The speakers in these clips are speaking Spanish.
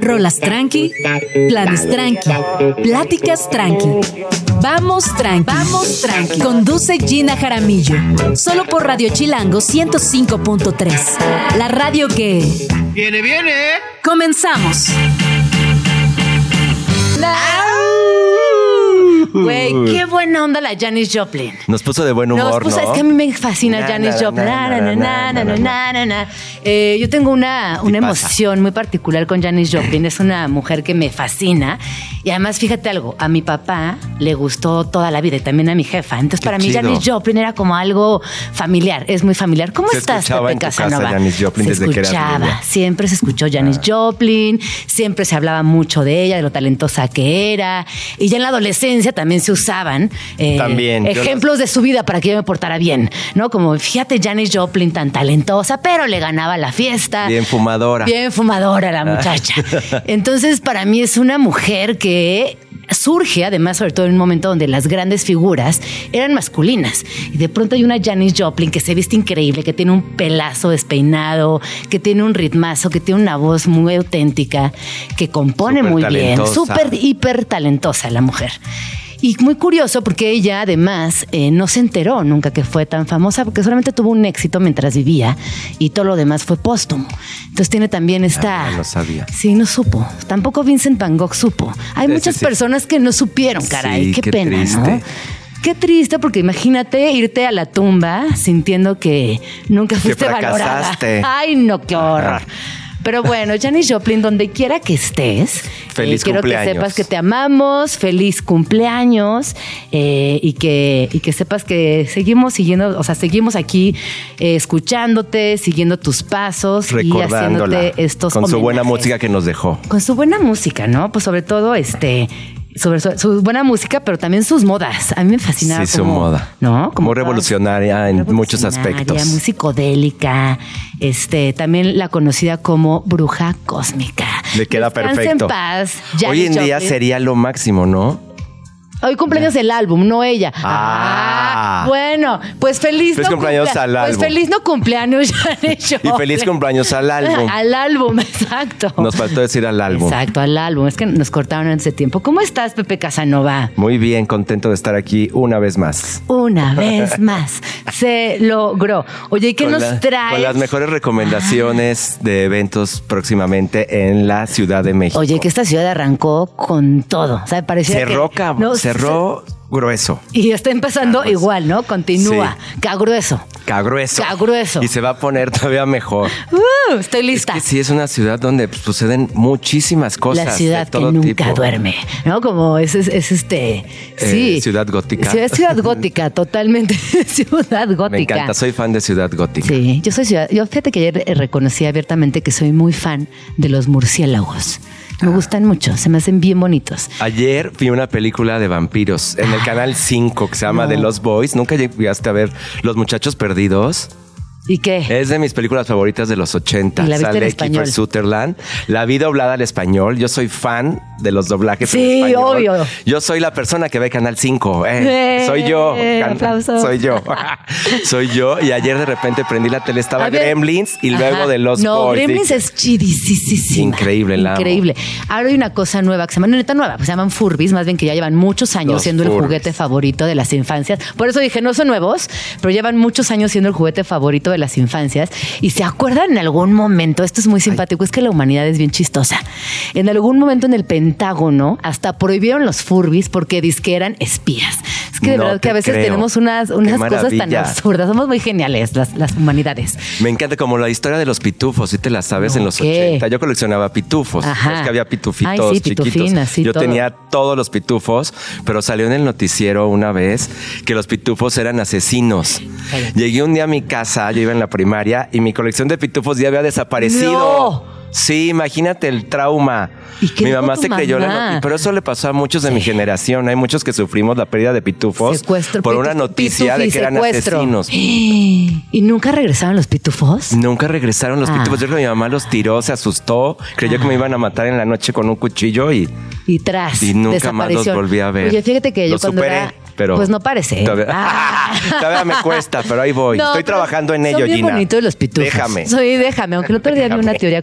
Rolas tranqui, planes tranqui, pláticas tranqui. Vamos tranqui, vamos tranqui. Conduce Gina Jaramillo. Solo por Radio Chilango 105.3. La radio que... Viene, viene. Comenzamos. Güey, qué buena onda la Janis Joplin. Nos puso de buen humor, Nos ¿no? Es que a mí me fascina Janis Joplin. Yo tengo una, una emoción muy particular con Janis Joplin. Es una mujer que me fascina. Y además, fíjate algo, a mi papá le gustó toda la vida y también a mi jefa. Entonces, para mí Janis Joplin era como algo familiar. Es muy familiar. ¿Cómo se estás, Pepe Casanova? Casa, Janis Joplin se desde escuchaba. Que. Siempre se escuchó Janis. Ah. Joplin. Siempre se hablaba mucho de ella, de lo talentosa que era. Y ya en la adolescencia también se usaban eh, También, ejemplos de su vida para que yo me portara bien, ¿no? Como fíjate Janis Joplin tan talentosa, pero le ganaba la fiesta. Bien fumadora. Bien fumadora la muchacha. Entonces, para mí es una mujer que surge, además, sobre todo en un momento donde las grandes figuras eran masculinas. Y de pronto hay una Janis Joplin que se viste increíble, que tiene un pelazo despeinado, que tiene un ritmazo, que tiene una voz muy auténtica, que compone muy bien, súper hiper talentosa la mujer. Y muy curioso porque ella además eh, no se enteró nunca que fue tan famosa porque solamente tuvo un éxito mientras vivía y todo lo demás fue póstumo. Entonces tiene también esta... Ah, no sabía. Sí, no supo. Tampoco Vincent Van Gogh supo. Hay Sí, muchas sí, sí. personas que no supieron, caray. Qué, qué pena, ¿no? Qué triste porque imagínate irte a la tumba sintiendo que nunca fuiste valorada. fracasaste. Ay, no, qué horror. Pero bueno, Janis Joplin, donde quiera que estés, Feliz eh, quiero que sepas que te amamos, feliz cumpleaños eh, y, que, y que sepas que seguimos siguiendo, o sea, seguimos aquí eh, escuchándote, siguiendo tus pasos y haciéndote estos Con su buena música que nos dejó. Con su buena música, ¿no? Pues sobre todo, este, sobre su, su buena música, pero también sus modas. A mí me fascinaba. Sí, su cómo- moda. ¿No? Muy revolucionaria en muchos aspectos. Muy psicodélica. Este, también la conocida como bruja cósmica. Le queda perfecto. en paz. Hoy en día sería lo máximo, ¿no? Hoy cumpleaños el álbum, no ella. Ah. bueno, pues feliz, Feliz no cumpleaños cumplea- al Pues álbum. feliz no cumpleaños, Janis Y Joplin. feliz cumpleaños al álbum. Al álbum, exacto. Nos faltó decir al álbum. Exacto, al álbum. Es que nos cortaron antes de tiempo. ¿Cómo estás, Pepe Casanova? Muy bien, contento de estar aquí una vez más. Una vez más. Se logró. Oye, ¿y qué Con nos la- traes? Con las mejores recomendaciones de eventos próximamente en la Ciudad de México. Oye, que esta ciudad arrancó con todo. O sea, parecía cerró, que... No, cerró grueso. Y está empezando igual, ¿no? Continúa. Ca grueso. Ca grueso. Ca grueso. Y se va a poner todavía mejor. Uh, estoy lista. Es que sí, es una ciudad donde suceden muchísimas cosas. la ciudad de que nunca tipo. duerme, ¿no? Como es, es, es este... Sí. Eh, ciudad gótica. Ciudad, ciudad gótica, totalmente. ciudad gótica. Me encanta, soy fan de Ciudad Gótica. Sí, yo soy ciudad. Yo fíjate que ayer eh, reconocí abiertamente que soy muy fan de los murciélagos. Ah. Me gustan mucho, se me hacen bien bonitos. Ayer vi una película de vampiros en el canal 5 que se llama No. The Lost Boys. ¿Nunca llegaste a ver Los Muchachos Perdidos? ¿Y qué? Es de mis películas favoritas de los 80. ¿Y la viste en Sale español? Kiefer Sutherland. La vi doblada al español. Yo soy fan de los doblajes en Sí, español. obvio. Yo soy la persona que ve Canal 5. eh. Eh, soy yo. Soy yo. soy yo. Y ayer de repente prendí la tele. Estaba. Gremlins y luego Ajá. de Los no, Boys. Gremlins es chidisísima. Increíble, la amo. Increíble. Ahora hay una cosa nueva que se llama, no neta nueva, pues se llaman Furbis, más bien que ya llevan muchos años Los siendo el juguete favorito de las infancias. Por eso dije, no son nuevos, pero llevan muchos años siendo el juguete favorito de las infancias. Y se acuerdan en algún momento, esto es muy simpático, es que la humanidad es bien chistosa. En algún momento en el Pentágono hasta prohibieron los Furbis porque que eran espías. Es que de No verdad que a veces creo. tenemos unas, unas cosas tan absurdas. Somos muy geniales las, las humanidades. Me encanta como la historia de los pitufos, si te la sabes No, en los ¿qué? 80. Yo coleccionaba pitufos. Ajá. Es que había pitufitos Ay, sí, chiquitos. sí, Yo todo. tenía todos los pitufos, pero salió en el noticiero una vez que los pitufos eran asesinos. Llegué un día a mi casa, yo en la primaria y mi colección de pitufos ya había desaparecido. No. Sí, imagínate el trauma. ¿Y qué Mi mamá se creyó la mamá? noticia, pero eso le pasó a muchos de mi generación. Hay muchos que sufrimos la pérdida de pitufos Secuestro, por una noticia de que eran asesinos. ¿Y nunca regresaron los pitufos? Nunca regresaron los Ah. pitufos. Yo creo que mi mamá los tiró, se asustó, creyó que me iban a matar en la noche con un cuchillo y Y tras. Y nunca más los volví a ver. Oye, fíjate que yo Los cuando superé. era. pero... Pues no parece. ¿eh? Todavía, Ah. todavía me cuesta, pero ahí voy. No, Estoy trabajando en ello, Gina. bonitos los pitufos. Déjame. Soy déjame, aunque el otro día vi una teoría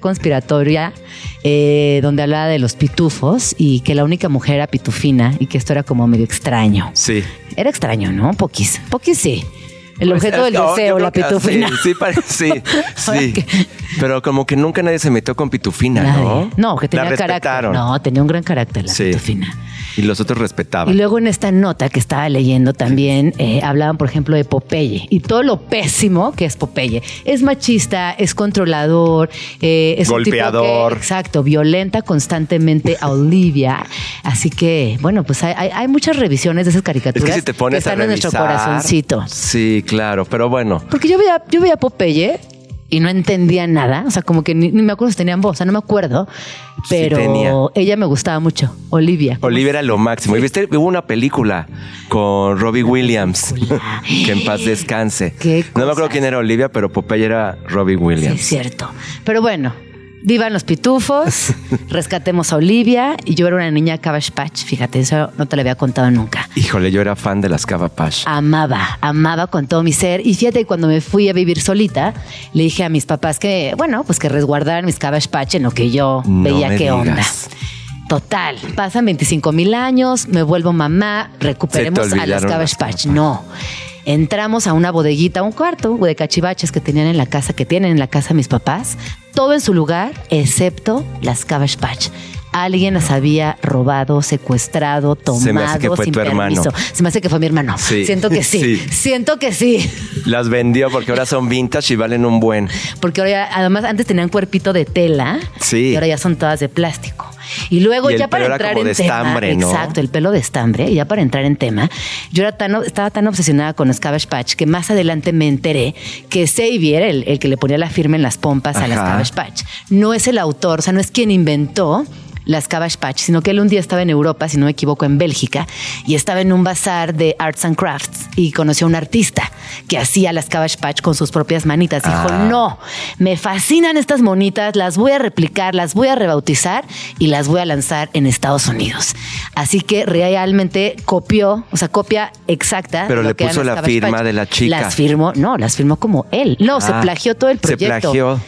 eh, donde hablaba de los pitufos y que la única mujer era pitufina y que esto era como medio extraño. Sí. Era extraño, ¿no? Poquis. Poquis sí. El Pues, objeto del no, yo deseo, la que- pitufina. Sí, sí, pare- sí, Pero como que nunca nadie se metió con Pitufina, Nadie. ¿no? No, que tenía La carácter. No, tenía un gran carácter la Sí. pitufina. Y los otros respetaban. Y luego en esta nota que estaba leyendo también eh, hablaban, por ejemplo, de Popeye y todo lo pésimo que es Popeye. Es machista, es controlador, eh, es un tipo Golpeador. que, exacto, violenta constantemente a Olivia. Así que, bueno, pues hay, hay- hay muchas revisiones de esas Es caricaturas que si te pones que están a en nuestro revisar- corazoncito. Sí, claro, pero bueno. Porque yo veía, yo veía Popeye y no entendía nada. O sea, como que ni, ni me acuerdo si tenían voz, o sea, no me acuerdo. Sí Pero ella me gustaba mucho, Olivia. Olivia era lo máximo. Y viste, hubo una película con Robbie Williams. que en paz descanse. No me acuerdo quién era Olivia, pero Popeye era Robbie Sí, Williams. es cierto. Pero bueno, vivan los pitufos, rescatemos a Olivia y yo era una niña Cabbage Patch. Fíjate, eso no te lo había contado nunca. Híjole, yo era fan de las Cava Pash. Amaba, amaba con todo mi ser. Y fíjate, cuando me fui a vivir solita, le dije a mis papás que, bueno, pues que resguardaran mis Cabbage Patch en lo que yo No veía qué onda. Total, pasan 25 mil años, me vuelvo mamá, recuperemos a las Cabbage Patch. No. Entramos a una bodeguita, un cuarto de cachivaches que tenían en la casa, que tienen en la casa mis papás, todo en su lugar, excepto las Cabbage Patch. Alguien las había robado, secuestrado, tomado Se me hace que fue sin tu hermano. permiso. Se me hace que fue mi hermano. Sí. Siento que sí. Sí. Siento que sí. Las vendió porque ahora son vintage y valen un buen. Porque ahora ya- además antes tenían cuerpito de tela Sí. y ahora ya son todas de plástico. Y luego Y ya para entrar como en de tema, estambre, ¿no? exacto, el pelo de estambre, y ya para entrar en tema, yo era tan, estaba tan obsesionada con los Cabbage Patch que más adelante me enteré que Xavier, el, el que le ponía la firma en las pompas a las Patch, no es el autor, o sea, no es quien inventó las Cabbage Patch, sino que él un día estaba en Europa, si no me equivoco, en Bélgica, y estaba en un bazar de arts and crafts y conoció a un artista que hacía las Cabbage Patch con sus propias manitas. Dijo, Ah. no, me fascinan estas monitas, las voy a replicar, las voy a rebautizar y las voy a lanzar en Estados Unidos. Así que realmente copió, o sea, copia exacta. Pero le puso la Cabbage firma Patch. de la chica. Las firmó, no, las firmó como él. No, se Ah, plagió todo el se proyecto. plagió.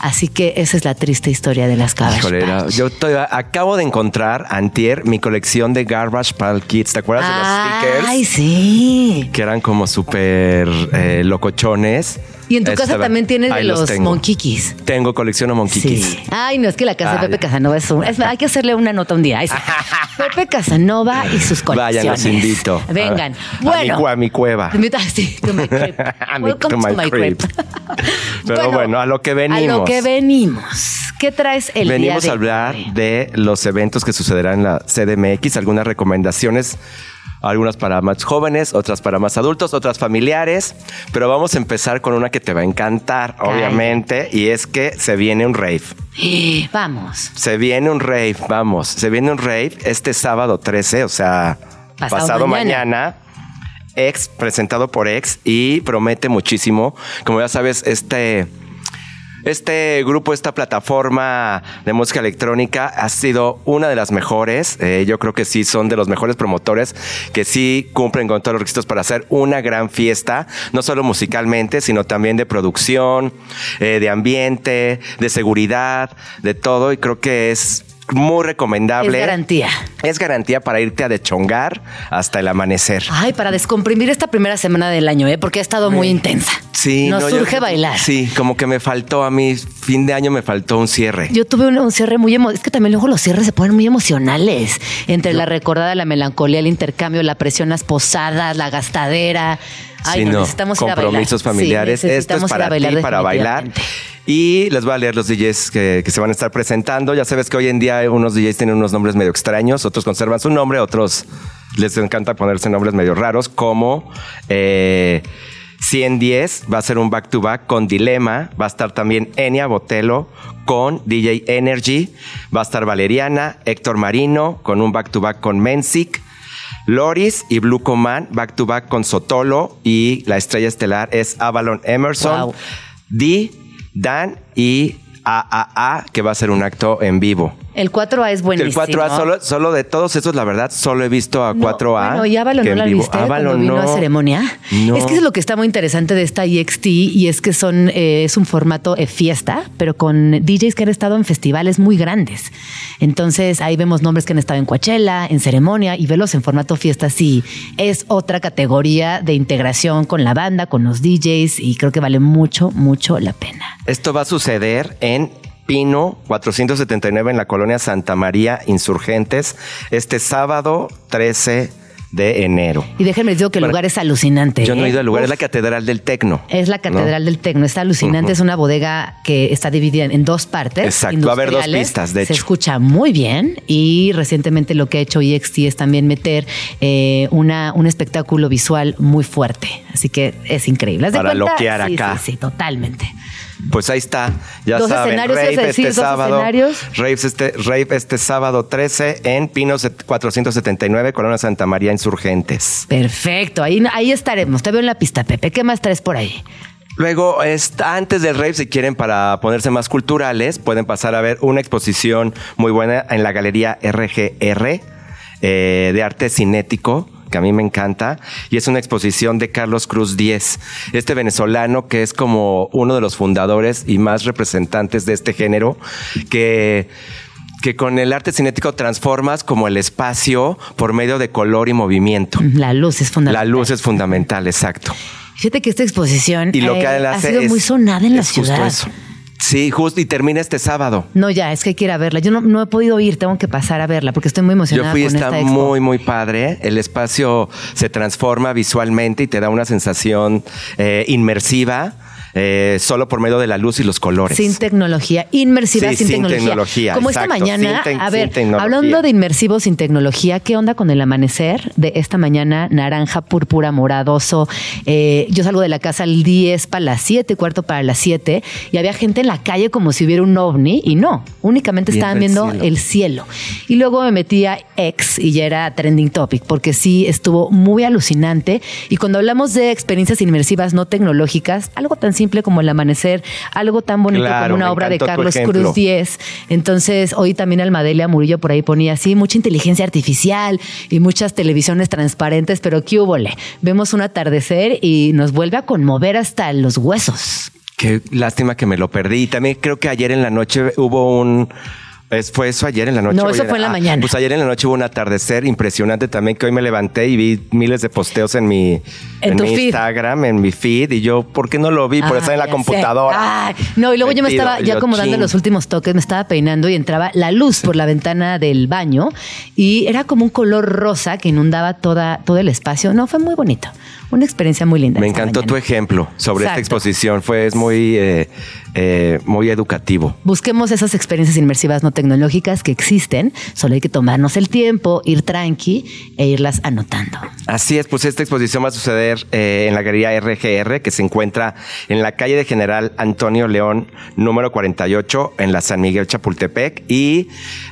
Así que esa es la triste historia de las Cabbage Híjole, yo estoy- acabo de encontrar, antier, mi colección de Garbage Pail Kids. ¿Te acuerdas de los stickers? Ay, sí. Que eran como súper eh, locochones. Y en tu Esta- casa también tienes de los, tengo. monquiquis. Tengo colección de monquiquis. Sí. Ay, no, es que la casa Ah, de Pepe. Casanova es un... es- hay que hacerle una nota un día. Pepe Casanova y sus colecciones. Vayan, los invito. Vengan. A- a bueno. mi a mi cueva. Te invito a, sí, to my crib. A mi- Welcome to to my my crib. crib. Pero bueno, a lo que A lo venimos. que venimos. ¿Qué traes el Venimos día de a hablar de los eventos que sucederán en la CDMX, algunas recomendaciones, algunas para más jóvenes, otras para más adultos, otras familiares, pero vamos a empezar con una que te va a encantar, Ay. obviamente, y es que se viene un rave. Vamos. Se viene un rave, vamos, se viene un rave este sábado 13, o sea, Pasado pasado, mañana. mañana. Ex, presentado por Ex, y promete muchísimo. Como ya sabes, este, este grupo, esta plataforma de música electrónica ha sido una de las mejores. Eh, yo creo que sí son de los mejores promotores que sí cumplen con todos los requisitos para hacer una gran fiesta, no solo musicalmente, sino también de producción, eh, de ambiente, de seguridad, de todo. Y creo que es muy recomendable. Es garantía. Es garantía para irte a dechongar hasta el amanecer. Ay, para descomprimir esta primera semana del año, ¿eh? Porque ha estado muy intensa. Sí, Nos no, yo- surge bailar. Sí, como que me faltó a mí, fin de año me faltó un cierre. Yo tuve un, un cierre muy Es que también luego los cierres se ponen muy emocionales. Entre la recordada, la melancolía, el intercambio, la presión, las posadas, la gastadera. Ay, Sí, no, necesitamos ir a bailar. compromisos Sí, familiares. Esto es para bailar ti, para bailar. Y les voy a leer los DJs que, que se van a estar presentando. Ya sabes que hoy en día unos DJs tienen unos nombres medio extraños, otros conservan su nombre, otros les encanta ponerse nombres medio raros, como eh, 110 va a ser un back to back con Dilema, va a estar también Enia Botelo con DJ Energy, va a estar Valeriana, Héctor Marino con un back to back con Mensic. Loris y Blue Command back to back con Sotolo y la estrella estelar es Avalon Emerson, Wow. D, Dan y AAA que va a ser un acto en vivo. El 4A es buenísimo. El 4A, solo, solo de todos esos, la verdad, solo he visto a 4A. Bueno, ¿y Avalon no la viste Avalon vino no. a ceremonia? No. Es que es lo que está muy interesante de esta EXT y es que son eh, es un formato eh, fiesta, pero con DJs que han estado en festivales muy grandes. Entonces ahí vemos nombres que han estado en Coachella, en ceremonia y verlos en formato fiesta sí es otra categoría de integración con la banda, con los DJs y creo que vale mucho, mucho la pena. Esto va a suceder en Pino 479 en la colonia Santa María Insurgentes este sábado 13 de enero. Y déjenme digo que el lugar es alucinante. Yo no he ¿eh? ido al lugar, Uf. es la Catedral del Tecno. Es la Catedral ¿no? del Tecno, está alucinante, es una bodega que está dividida en dos partes. Exacto, va a haber dos pistas, de Se hecho. escucha muy bien y recientemente lo que ha hecho EXT es también meter eh, una, un espectáculo visual muy fuerte. Así que es increíble. ¿Haz de Para cuenta? loquear Sí, acá. Sí, sí, totalmente. Pues ahí está, ya Dos saben, escenarios, rave ¿ibas a decir este dos sábado, escenarios? rave este, rave este sábado 13 en Pino set- 479, Colonia Santa María Insurgentes. Perfecto, ahí, ahí estaremos. Te veo en la pista, Pepe. ¿Qué más traes por ahí? Luego, antes del rave, si quieren, para ponerse más culturales, pueden pasar a ver una exposición muy buena en la Galería RGR eh, de arte cinético que a mí me encanta, y es una exposición de Carlos Cruz Diez, este venezolano que es como uno de los fundadores y más representantes de este género, que, que con el arte cinético transformas como el espacio por medio de color y movimiento. La luz es La fundamental. luz es fundamental, exacto. Fíjate que esta exposición Y lo eh, que él ha sido es, muy sonada en la justo ciudad. eso. Sí, justo y termina este sábado. No, ya, es que hay que ir a verla. Yo no, no he podido ir, tengo que pasar a verla porque estoy muy Yo emocionada fui, con está esta expo. muy, muy padre. El espacio se transforma visualmente y te da una sensación eh, inmersiva eh, solo por medio de la luz y los colores. Sin tecnología, inmersiva Sí, sin, sin tecnología. tecnología, Como esta mañana, sin a ver, hablando de inmersivo sin tecnología, ¿qué onda con el amanecer de esta mañana? Naranja, púrpura, moradoso. Eh, yo salgo de la casa al 10 para las 7, cuarto para las 7, y había gente en la calle como si hubiera un ovni, y no, únicamente estaban viendo cielo. el cielo. Y luego me metí a X y ya era trending topic, porque sí estuvo muy alucinante. Y cuando hablamos de experiencias inmersivas no tecnológicas, algo tan simple como el amanecer, algo tan bonito Claro, como una obra de Carlos. Cruz Diez. Entonces, hoy también Almadelia Murillo por ahí ponía así, mucha inteligencia artificial y muchas televisiones transparentes, pero qué húbole. Vemos un atardecer y nos vuelve a conmover hasta los huesos. Qué lástima que me lo perdí. Y también creo que ayer en la noche hubo un. Es- ¿Fue eso ayer en la noche? No, eso ayer- fue en la ah, mañana. Pues ayer en la noche hubo un atardecer impresionante también que hoy me levanté y vi miles de posteos en mi, En tu mi feed. Instagram, en mi feed. Y yo, ¿por qué no lo vi? Por Ah, estar en la computadora. Ay, no, y luego yo me estaba ya yo, como dando los últimos toques, me estaba peinando y entraba la luz por la ventana del baño y era como un color rosa que inundaba toda, todo el espacio. No, fue muy bonito. Una experiencia muy linda. Me encantó tu ejemplo sobre esta exposición. Fue es muy, eh, eh, muy educativo. Busquemos esas experiencias inmersivas no tecnológicas que existen, solo hay que tomarnos el tiempo, ir tranqui e irlas anotando. Así es, pues esta exposición va a suceder eh, en la galería RGR, que se encuentra en la calle de General Antonio León, número 48, en la San Miguel Chapultepec. Y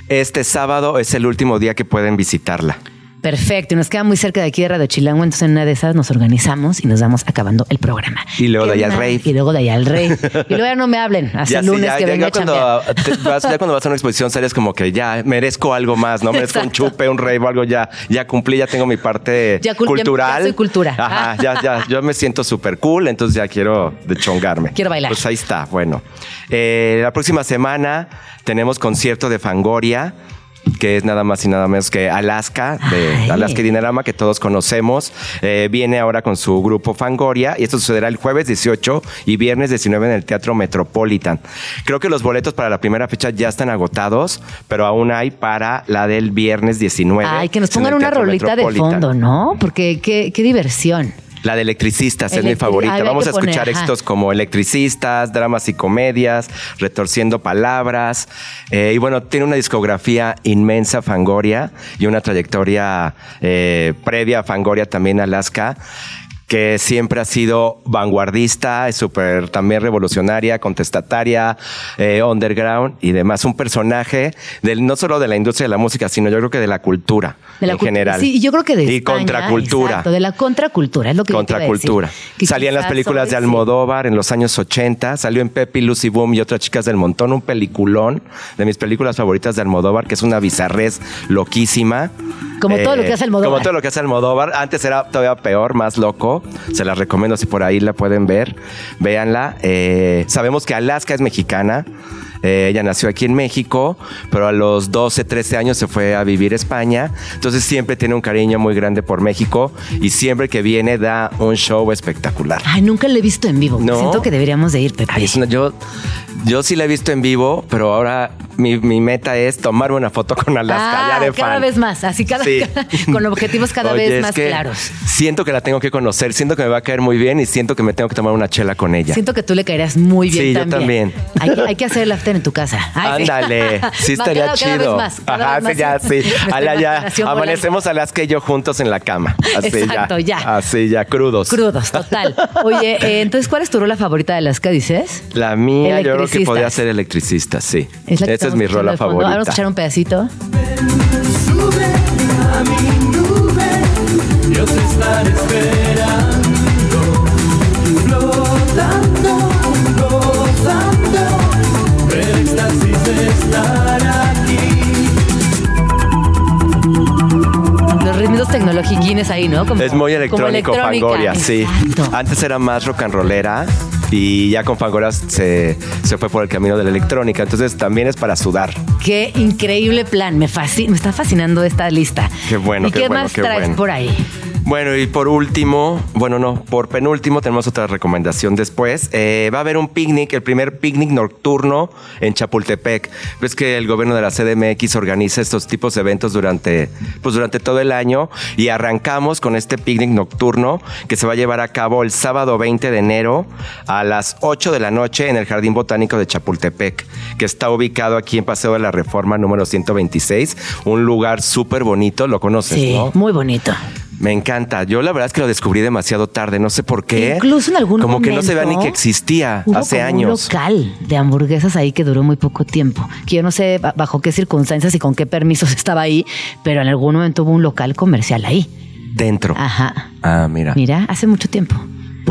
este sábado es el último día que pueden visitarla. Perfecto, y nos queda muy cerca de aquí de Radio Chilango, entonces en una de esas nos organizamos y nos vamos acabando el programa. Y luego de ¿Qué ahí al rave. Y luego de allá al rey. Y luego ya no me hablen, hasta el sí, lunes ya- que ya- venga ya cuando, te vas, ya cuando vas a una exposición sales como que ya merezco algo más, ¿no? Merezco un Exacto. chupe, un rave o algo ya. Ya cumplí, ya tengo mi parte Ya cul- cultural. ya soy cultura. Ajá, ya, ya. Yo me siento súper cool, entonces ya quiero dechongarme. Quiero bailar. Pues ahí está, bueno. Eh, la próxima semana tenemos concierto de Fangoria que es nada más y nada menos que Alaska, de Ay. Alaska y Dinarama, que todos conocemos. Eh, viene ahora con su grupo Fangoria y esto sucederá el jueves 18 y viernes 19 en el Teatro Metropolitan. Creo que los boletos para la primera fecha ya están agotados, pero aún hay para la del viernes 19. Ay, que nos pongan una rolita de fondo, ¿no? Porque qué, qué diversión. La de electricistas es mi favorita. Vamos a escuchar éxitos como electricistas, dramas y comedias, retorciendo palabras. Eh, y bueno, tiene una discografía inmensa, Fangoria, y una trayectoria eh, previa a Fangoria también, Alaska que siempre ha sido vanguardista, es súper también revolucionaria, contestataria, eh, underground y demás. Un personaje del, no solo de la industria de la música, sino yo creo que de la cultura De la en general. Sí, y yo creo que de Y España, contracultura. exacto, de la contracultura, es lo que yo te iba a decir. Contracultura. Que Salía en las películas de. Almodóvar en los años 80. Salió en Pepi, Lucy Boom y otras chicas del montón. Un peliculón de mis películas favoritas de Almodóvar, que es una bizarrez loquísima. Como todo lo que hace Almodóvar. Como todo lo que hace Almodóvar. Antes era todavía peor, más loco. Se las recomiendo si por ahí la pueden ver. Véanla. Eh, sabemos que Alaska es mexicana. Eh, ella nació aquí en México, pero a los 12, 13 años se fue a vivir a España. Entonces siempre tiene un cariño muy grande por México y siempre que viene da un show espectacular. Ay, nunca lo he visto en vivo. No. Siento que deberíamos de ir, Pepe. Ay, una- yo, yo sí la he visto en vivo, pero ahora mi, mi meta es tomarme una foto con Alaska, Ah, ya de cada fan. vez más, así cada, Sí. con objetivos cada Oye, vez más claros. Siento que la tengo que conocer, siento que me va a caer muy bien y siento que me tengo que tomar una chela con ella. Siento que tú le caerías muy bien Sí, yo también. también. Hay, que- hay que hacer el after en tu casa. Ay. Ándale, sí estaría cada- chido. Cada vez más. cada Ajá, vez más. sí, ya, sí. Ala, ya. Amanecemos Alaska y yo juntos en la cama. Así Exacto, ya. Así ya, crudos. Crudos, total. Oye, eh, entonces, ¿cuál es tu rola favorita de Alaska, dices? La mía, yo creo que podría ser electricista, sí. la que Esa es mi rola. Ahora Vamos a favorita. escuchar un pedacito. Sube a mi nube, yo te estaré esperando, tecnologiquines ahí, ¿no? Como- Es muy electrónico. Fangoria, sí. Exacto. Antes era más rock and rollera y ya con Fangoria se, se fue por el camino de la electrónica. Entonces también es para sudar. Qué increíble plan. Me, fascina, me está fascinando esta lista. Qué bueno, ¿Y qué qué, bueno, más qué traes bueno. por ahí? Bueno, y por último, bueno, no, por penúltimo tenemos otra recomendación después. Eh, va a haber un picnic, el primer picnic nocturno en Chapultepec. Ves que el gobierno de la CDMX organiza estos tipos de eventos durante, pues durante todo el año y arrancamos con este picnic nocturno que se va a llevar a cabo el sábado 20 de enero a las 8 de la noche en el Jardín Botánico de Chapultepec, que está ubicado aquí en Paseo de la Reforma número 126, un lugar súper bonito, lo conoces, Sí, ¿no? muy bonito. Me encanta. Yo la verdad es que lo descubrí demasiado tarde, no sé por qué. Incluso en algún Como que no se veía ni que existía Hubo hace como años. Un local de hamburguesas ahí que duró muy poco tiempo. Que yo no sé ba- bajo qué circunstancias y con qué permisos estaba ahí, pero en algún momento hubo un local comercial ahí. Dentro. Ajá. Ah, mira. Mira, hace mucho tiempo.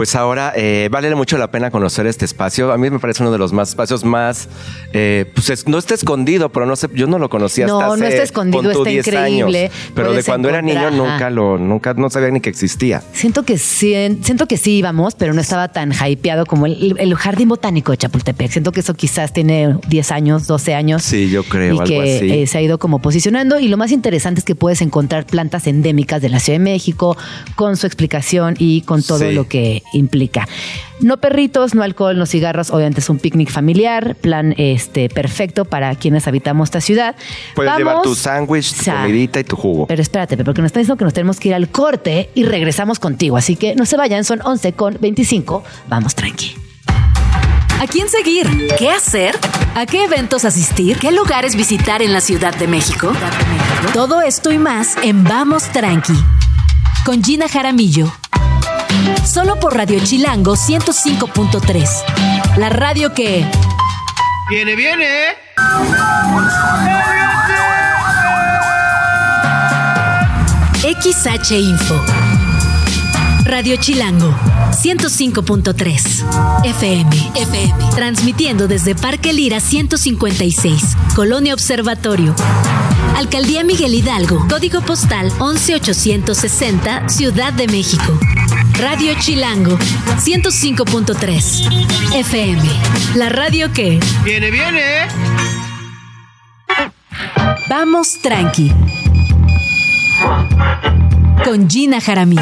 Pues ahora eh, vale mucho la pena conocer este espacio. A mí me parece uno de los más espacios más, eh, pues es- no está escondido, pero no sé, yo no lo conocía hasta No, hace no está escondido, pon tú, está 10 increíble. años. Pero de cuando era niño nunca lo, nunca, no sabía ni que existía. Siento que sí, siento que sí íbamos, pero no estaba tan hypeado como el, el jardín botánico de Chapultepec. Siento que eso quizás tiene 10 años, 12 años. Sí, yo creo, Y algo que así. eh, se ha ido como posicionando. Y lo más interesante es que puedes encontrar plantas endémicas de la Ciudad de México con su explicación y con todo Sí. lo que implica. No perritos, no alcohol, no cigarros. Obviamente es un picnic familiar, plan este perfecto para quienes habitamos esta ciudad. Puedes llevar Vamos- tu sándwich, tu comidita y tu jugo. pero espérate, Pepe, porque nos están diciendo que nos tenemos que ir al corte y regresamos contigo. Así que no se vayan, son 11 con 25. Vamos tranqui. ¿A quién seguir? ¿Qué hacer? ¿A qué eventos asistir? ¿Qué lugares visitar en la Ciudad de México? Todo esto y más en Vamos Tranqui. Con Gina Jaramillo. Solo por Radio Chilango 105.3. La radio que... Viene, viene. XH Info. Radio Chilango 105.3 FM. FM. Transmitiendo desde Parque Lira 156, Colonia Observatorio. Alcaldía Miguel Hidalgo, código postal 11860, Ciudad de México. Radio Chilango 105.3 FM. La radio que Viene, viene. Vamos tranqui. Con Gina Jaramillo.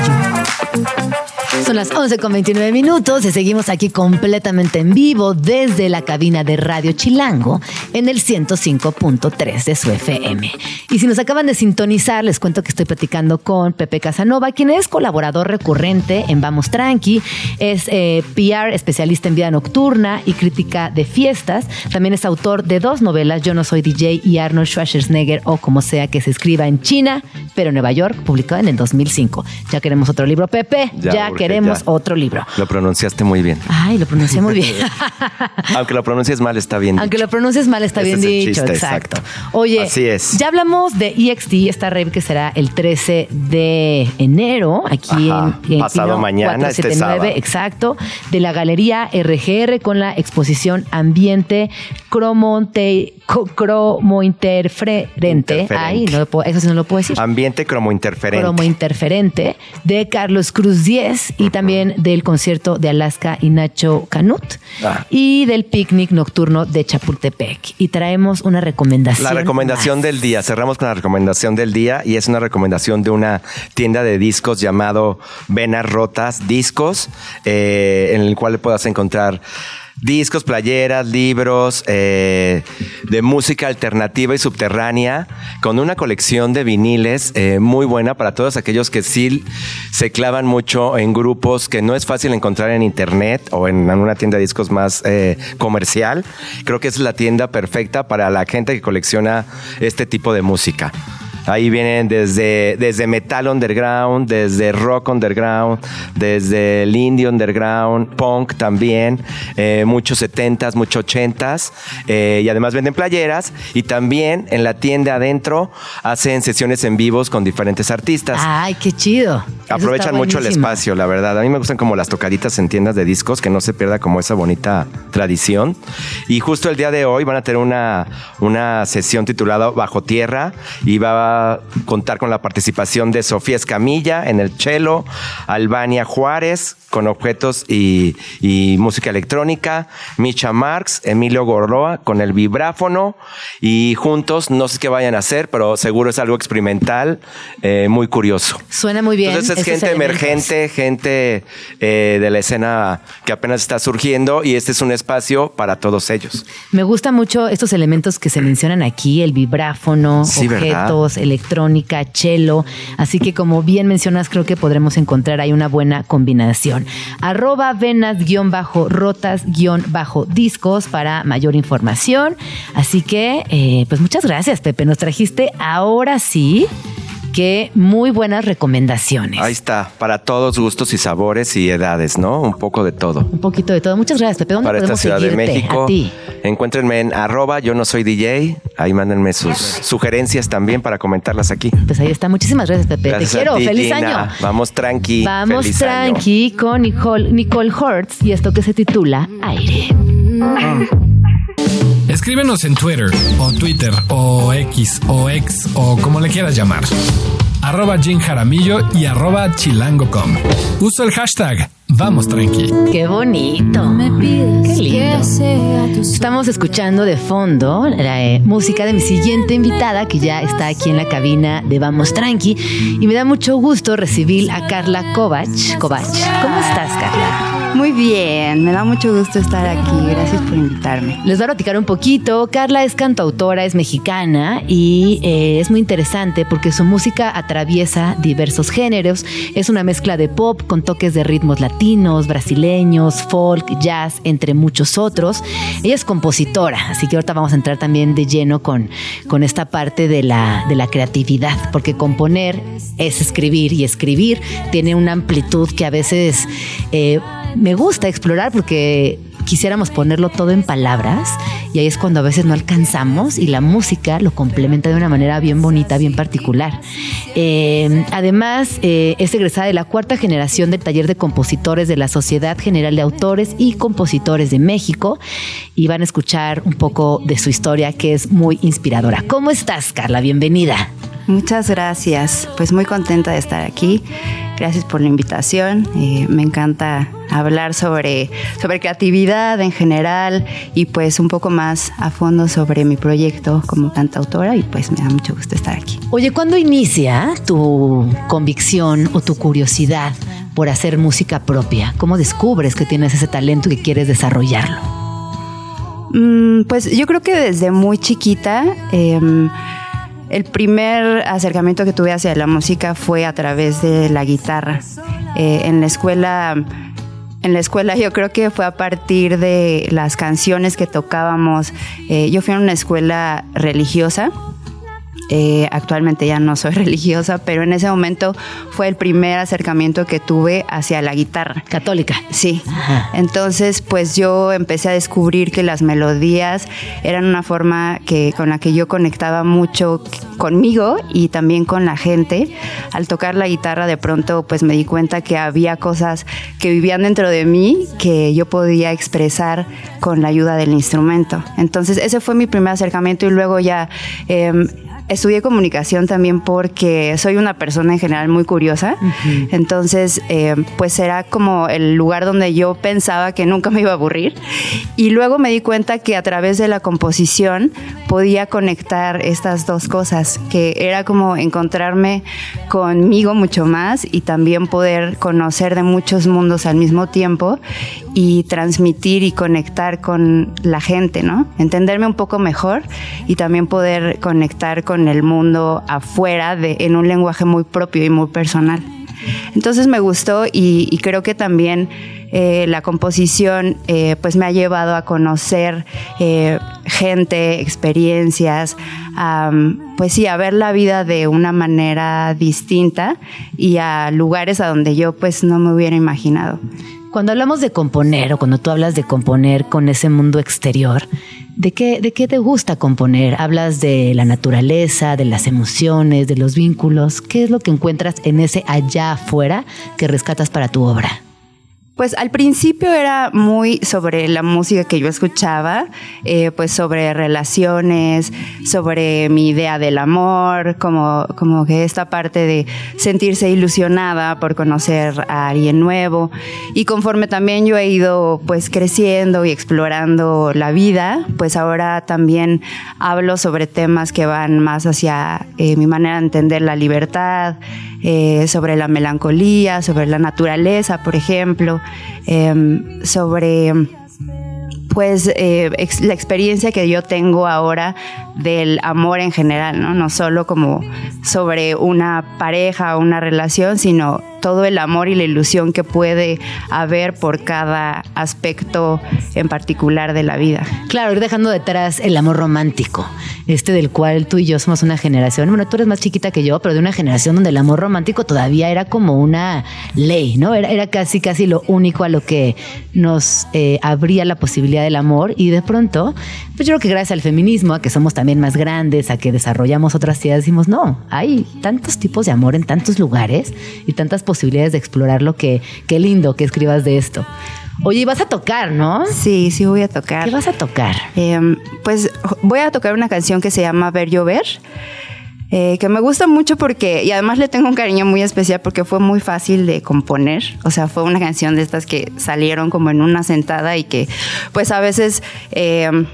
Son las 11 con 29 minutos y seguimos aquí completamente en vivo desde la cabina de Radio Chilango en el 105.3 de su FM. Y si nos acaban de sintonizar, les cuento que estoy platicando con Pepe Casanova, quien es colaborador recurrente en Vamos Tranqui, es eh, PR, especialista en vida nocturna y crítica de fiestas. También es autor de dos novelas, Yo no soy DJ y Arnold Schwarzenegger o como sea que se escriba en China, pero en Nueva York, publicado en el 2005. Ya queremos otro libro, Pepe. Ya Ya, urge. Queremos ya. otro libro. Lo pronunciaste muy bien. Ay, lo pronuncié muy bien. Aunque lo pronuncies mal, está bien. Aunque dicho. lo pronuncies mal, está Ese bien es el dicho. chiste, exacto. exacto. Oye, Así es. ya hablamos de EXT, esta rave que será el 13 de enero, aquí Ajá, en, en pasado Pino mañana, este 479, sábado. exacto, de la Galería RGR con la exposición Ambiente Cromonte, Cromointerferente. Interferente. Ay, no lo puedo- eso sí no lo puedo decir. Ambiente cromointerferente. Cromo interferente de Carlos Cruz 10 y también del concierto de Alaska y Nacho Canut Ah. y del picnic nocturno de Chapultepec. Y traemos una recomendación. La recomendación más. del día. Cerramos con la recomendación del día y es una recomendación de una tienda de discos llamado Venas Rotas Discos, eh, en el cual puedas encontrar discos, playeras, libros eh, de música alternativa y subterránea, con una colección de viniles eh, muy buena para todos aquellos que sí se clavan mucho en grupos que no es fácil encontrar en internet o en una tienda de discos más eh, comercial. Creo que es la tienda perfecta para la gente que colecciona este tipo de música. Ahí vienen desde, desde metal underground, desde rock underground, desde el indie underground, punk también, eh, muchos 70s, muchos 80s, eh, y además venden playeras y también en la tienda adentro hacen sesiones en vivos con diferentes artistas. Ay, qué chido. Aprovechan mucho el espacio, la verdad. A mí me gustan como las tocaditas en tiendas de discos, que no se pierda como esa bonita tradición. Y justo el día de hoy van a tener una, una sesión titulada Bajo Tierra y va a contar con la participación de Sofía Escamilla en el cello, Albania Juárez con objetos y, y música electrónica, Micha Marx, Emilio Gorroa con el vibráfono y juntos, no sé qué vayan a hacer, pero seguro es algo experimental, eh, muy curioso. Suena muy bien. Entonces es gente elementos. emergente, gente eh, de la escena que apenas está surgiendo y este es un espacio para todos ellos. Me gustan mucho estos elementos que se mencionan aquí, el vibráfono, Sí, objetos, electrónica, cello. Así que como bien mencionas, creo que podremos encontrar ahí una buena combinación. Arroba venas-rotas-discos para mayor información. Así que, eh, pues muchas gracias, Pepe. Nos trajiste ahora sí que muy buenas recomendaciones. Ahí está, para todos gustos y sabores y edades, ¿no? Un poco de todo. Un poquito de todo. Muchas gracias, Pepe. ¿Dónde Para esta podemos Ciudad de? México, A ti. encuéntrenme en arroba yo no soy DJ, ahí mándenme sus sugerencias también para comentarlas aquí. Pues ahí está. Muchísimas gracias, Pepe. Gracias Te a quiero. ti, Feliz Gina. año. Vamos tranqui. Vamos Feliz año. tranqui con Nicole, Nicole Hertz y esto que se titula Aire. Escríbenos en Twitter o Twitter o X o X o como le quieras llamar. Arroba Jim Jaramillo y arroba chilango.com. Uso el hashtag Vamos Tranqui. Qué bonito. Qué lindo. Estamos escuchando de fondo la eh, música de mi siguiente invitada que ya está aquí en la cabina de Vamos Tranqui y me da mucho gusto recibir a Carla Kovac. Kovac. ¿Cómo estás, Carla? Muy bien, me da mucho gusto estar aquí. Gracias por invitarme. Les voy a platicar un poquito. Carla es cantautora, es mexicana y eh, es muy interesante porque su música atraviesa diversos géneros. Es una mezcla de pop con toques de ritmos latinos, brasileños, folk, jazz, entre muchos otros. Ella es compositora, así que ahorita vamos a entrar también de lleno con, con esta parte de la, de la creatividad, porque componer es escribir y escribir tiene una amplitud que a veces eh, me gusta explorar porque quisiéramos ponerlo todo en palabras y ahí es cuando a veces no alcanzamos y la música lo complementa de una manera bien bonita, bien particular. Eh, además, eh, es egresada de la cuarta generación del taller de compositores de la Sociedad General de Autores y Compositores de México y van a escuchar un poco de su historia que es muy inspiradora. ¿Cómo estás, Carla? Bienvenida. Muchas gracias. Pues muy contenta de estar aquí. Gracias por la invitación. Eh, me encanta hablar sobre, sobre creatividad en general y pues un poco más a fondo sobre mi proyecto como cantautora y pues me da mucho gusto estar aquí. Oye, ¿cuándo inicia tu convicción o tu curiosidad por hacer música propia? ¿Cómo descubres que tienes ese talento y que quieres desarrollarlo? Mm, pues yo creo que desde muy chiquita em, el primer acercamiento que tuve hacia la música fue a través de la guitarra. Eh, en la escuela, en la escuela yo creo que fue a partir de las canciones que tocábamos. Eh, yo fui a una escuela religiosa eh, actualmente ya no soy religiosa, pero en ese momento fue el primer acercamiento que tuve hacia la guitarra. Católica. Sí. Entonces, pues yo empecé a descubrir que las melodías eran una forma que, con la que yo conectaba mucho conmigo y también con la gente. Al tocar la guitarra, de pronto, pues me di cuenta que había cosas que vivían dentro de mí que yo podía expresar con la ayuda del instrumento. Entonces, ese fue mi primer acercamiento y luego ya em, estudié comunicación también porque soy una persona en general muy curiosa. Entonces, eh, pues era como el lugar donde yo pensaba que nunca me iba a aburrir. Y luego me di cuenta que a través de la composición podía conectar estas dos cosas, que era como encontrarme conmigo mucho más y también poder conocer de muchos mundos al mismo tiempo y transmitir y conectar con la gente, ¿no? Entenderme un poco mejor y también poder conectar con el mundo afuera de, en un lenguaje muy propio y muy personal. Entonces me gustó y, creo que también eh, la composición eh, pues me ha llevado a conocer eh, gente, experiencias, pues sí, a ver la vida de una manera distinta y a lugares a donde yo pues no me hubiera imaginado. Cuando hablamos de componer o cuando tú hablas de componer con ese mundo exterior, ¿de qué, ¿de qué te gusta componer? ¿Hablas de la naturaleza, de las emociones, de los vínculos? ¿Qué es lo que encuentras en ese allá afuera que rescatas para tu obra? Pues al principio era muy sobre la música que yo escuchaba, eh, pues sobre relaciones, sobre mi idea del amor, como, como que esta parte de sentirse ilusionada por conocer a alguien nuevo. Y conforme también yo he ido pues creciendo y explorando la vida, pues ahora también hablo sobre temas que van más hacia eh, mi manera de entender la libertad, eh, sobre la melancolía, sobre la naturaleza, por ejemplo, em, sobre pues eh, la experiencia que yo tengo ahora del amor en general, ¿no? No solo como sobre una pareja o una relación, sino todo el amor y la ilusión que puede haber por cada aspecto en particular de la vida. Claro, ir dejando detrás el amor romántico, este del cual tú y yo somos una generación, bueno, tú eres más chiquita que yo, pero de una generación donde el amor romántico todavía era como una ley, ¿no? Era, casi, casi lo único a lo que nos eh, abría la posibilidad del amor y de pronto, pues yo creo que gracias al feminismo, a que somos también más grandes, a que desarrollamos otras ideas, decimos, no, hay tantos tipos de amor en tantos lugares y tantas posibilidades de explorarlo que qué lindo que escribas de esto. Oye, y vas a tocar, ¿no? Sí, sí voy a tocar. ¿Qué vas a tocar? Em, pues voy a tocar una canción que se llama Ver Llover. Eh, que me gusta mucho porque, y además le tengo un cariño muy especial porque fue muy fácil de componer, o sea, fue una canción de estas que salieron como en una sentada y que pues a veces em,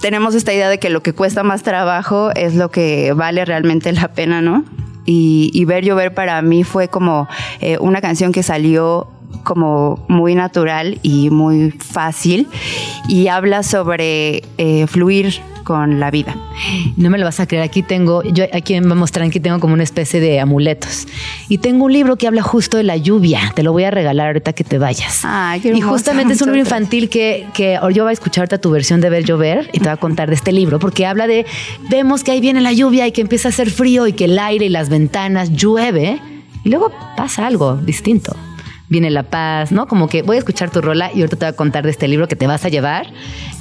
tenemos esta idea de que lo que cuesta más trabajo es lo que vale realmente la pena, ¿no? y, Ver Llover para mí fue como eh, una canción que salió como muy natural y muy fácil y habla sobre eh, fluir con la vida. No me lo vas a creer, aquí tengo, yo aquí en Vamos Tranqui tengo como una especie de amuletos y tengo un libro que habla justo de la lluvia, te lo voy a regalar ahorita que te vayas. y justamente es un libro infantil que, que yo voy a escuchar ahorita tu versión de Ver Llover y te voy a contar de este libro porque habla de, vemos que ahí viene la lluvia y que empieza a hacer frío y que el aire y las ventanas llueve y luego pasa algo distinto viene la paz, ¿no? Como que voy a escuchar tu rola y ahorita te voy a contar de este libro que te vas a llevar.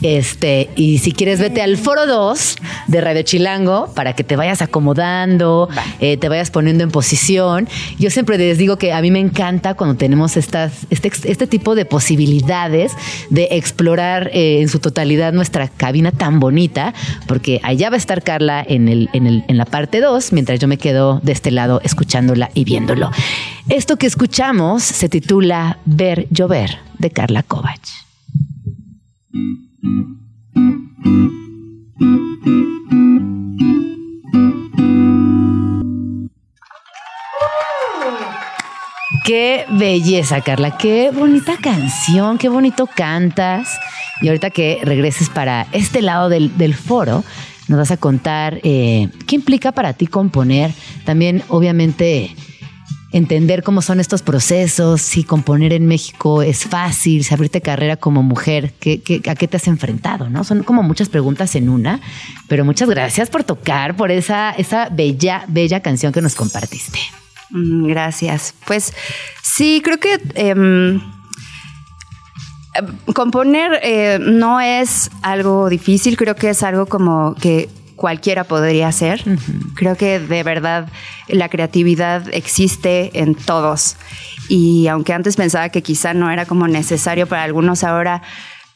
Este, y si quieres, vete al foro 2 de Radio Chilango para que te vayas acomodando, eh, te vayas poniendo en posición. Yo siempre les digo que a mí me encanta cuando tenemos estas, este, este tipo de posibilidades de explorar eh, en su totalidad nuestra cabina tan bonita, porque allá va a estar Carla en, el, en, el, en la parte 2, mientras yo me quedo de este lado escuchándola y viéndolo. Esto que escuchamos se titula Ver llover de Carla Kovac. Qué belleza, Carla. Qué bonita canción, qué bonito cantas. Y ahorita que regreses para este lado del, foro, nos vas a contar eh, qué implica para ti componer. También, obviamente, entender cómo son estos procesos, si componer en México es fácil, si abrirte carrera como mujer, ¿qué, qué, a qué te has enfrentado? ¿no? Son como muchas preguntas en una, pero muchas gracias por tocar, por esa, esa bella, bella canción que nos compartiste. Mm, Gracias. Pues sí, creo que em, eh, componer eh, no es algo difícil, creo que es algo como que cualquiera podría hacer. Creo que de verdad la creatividad existe en todos. Y aunque antes pensaba que quizá no era como necesario para algunos, ahora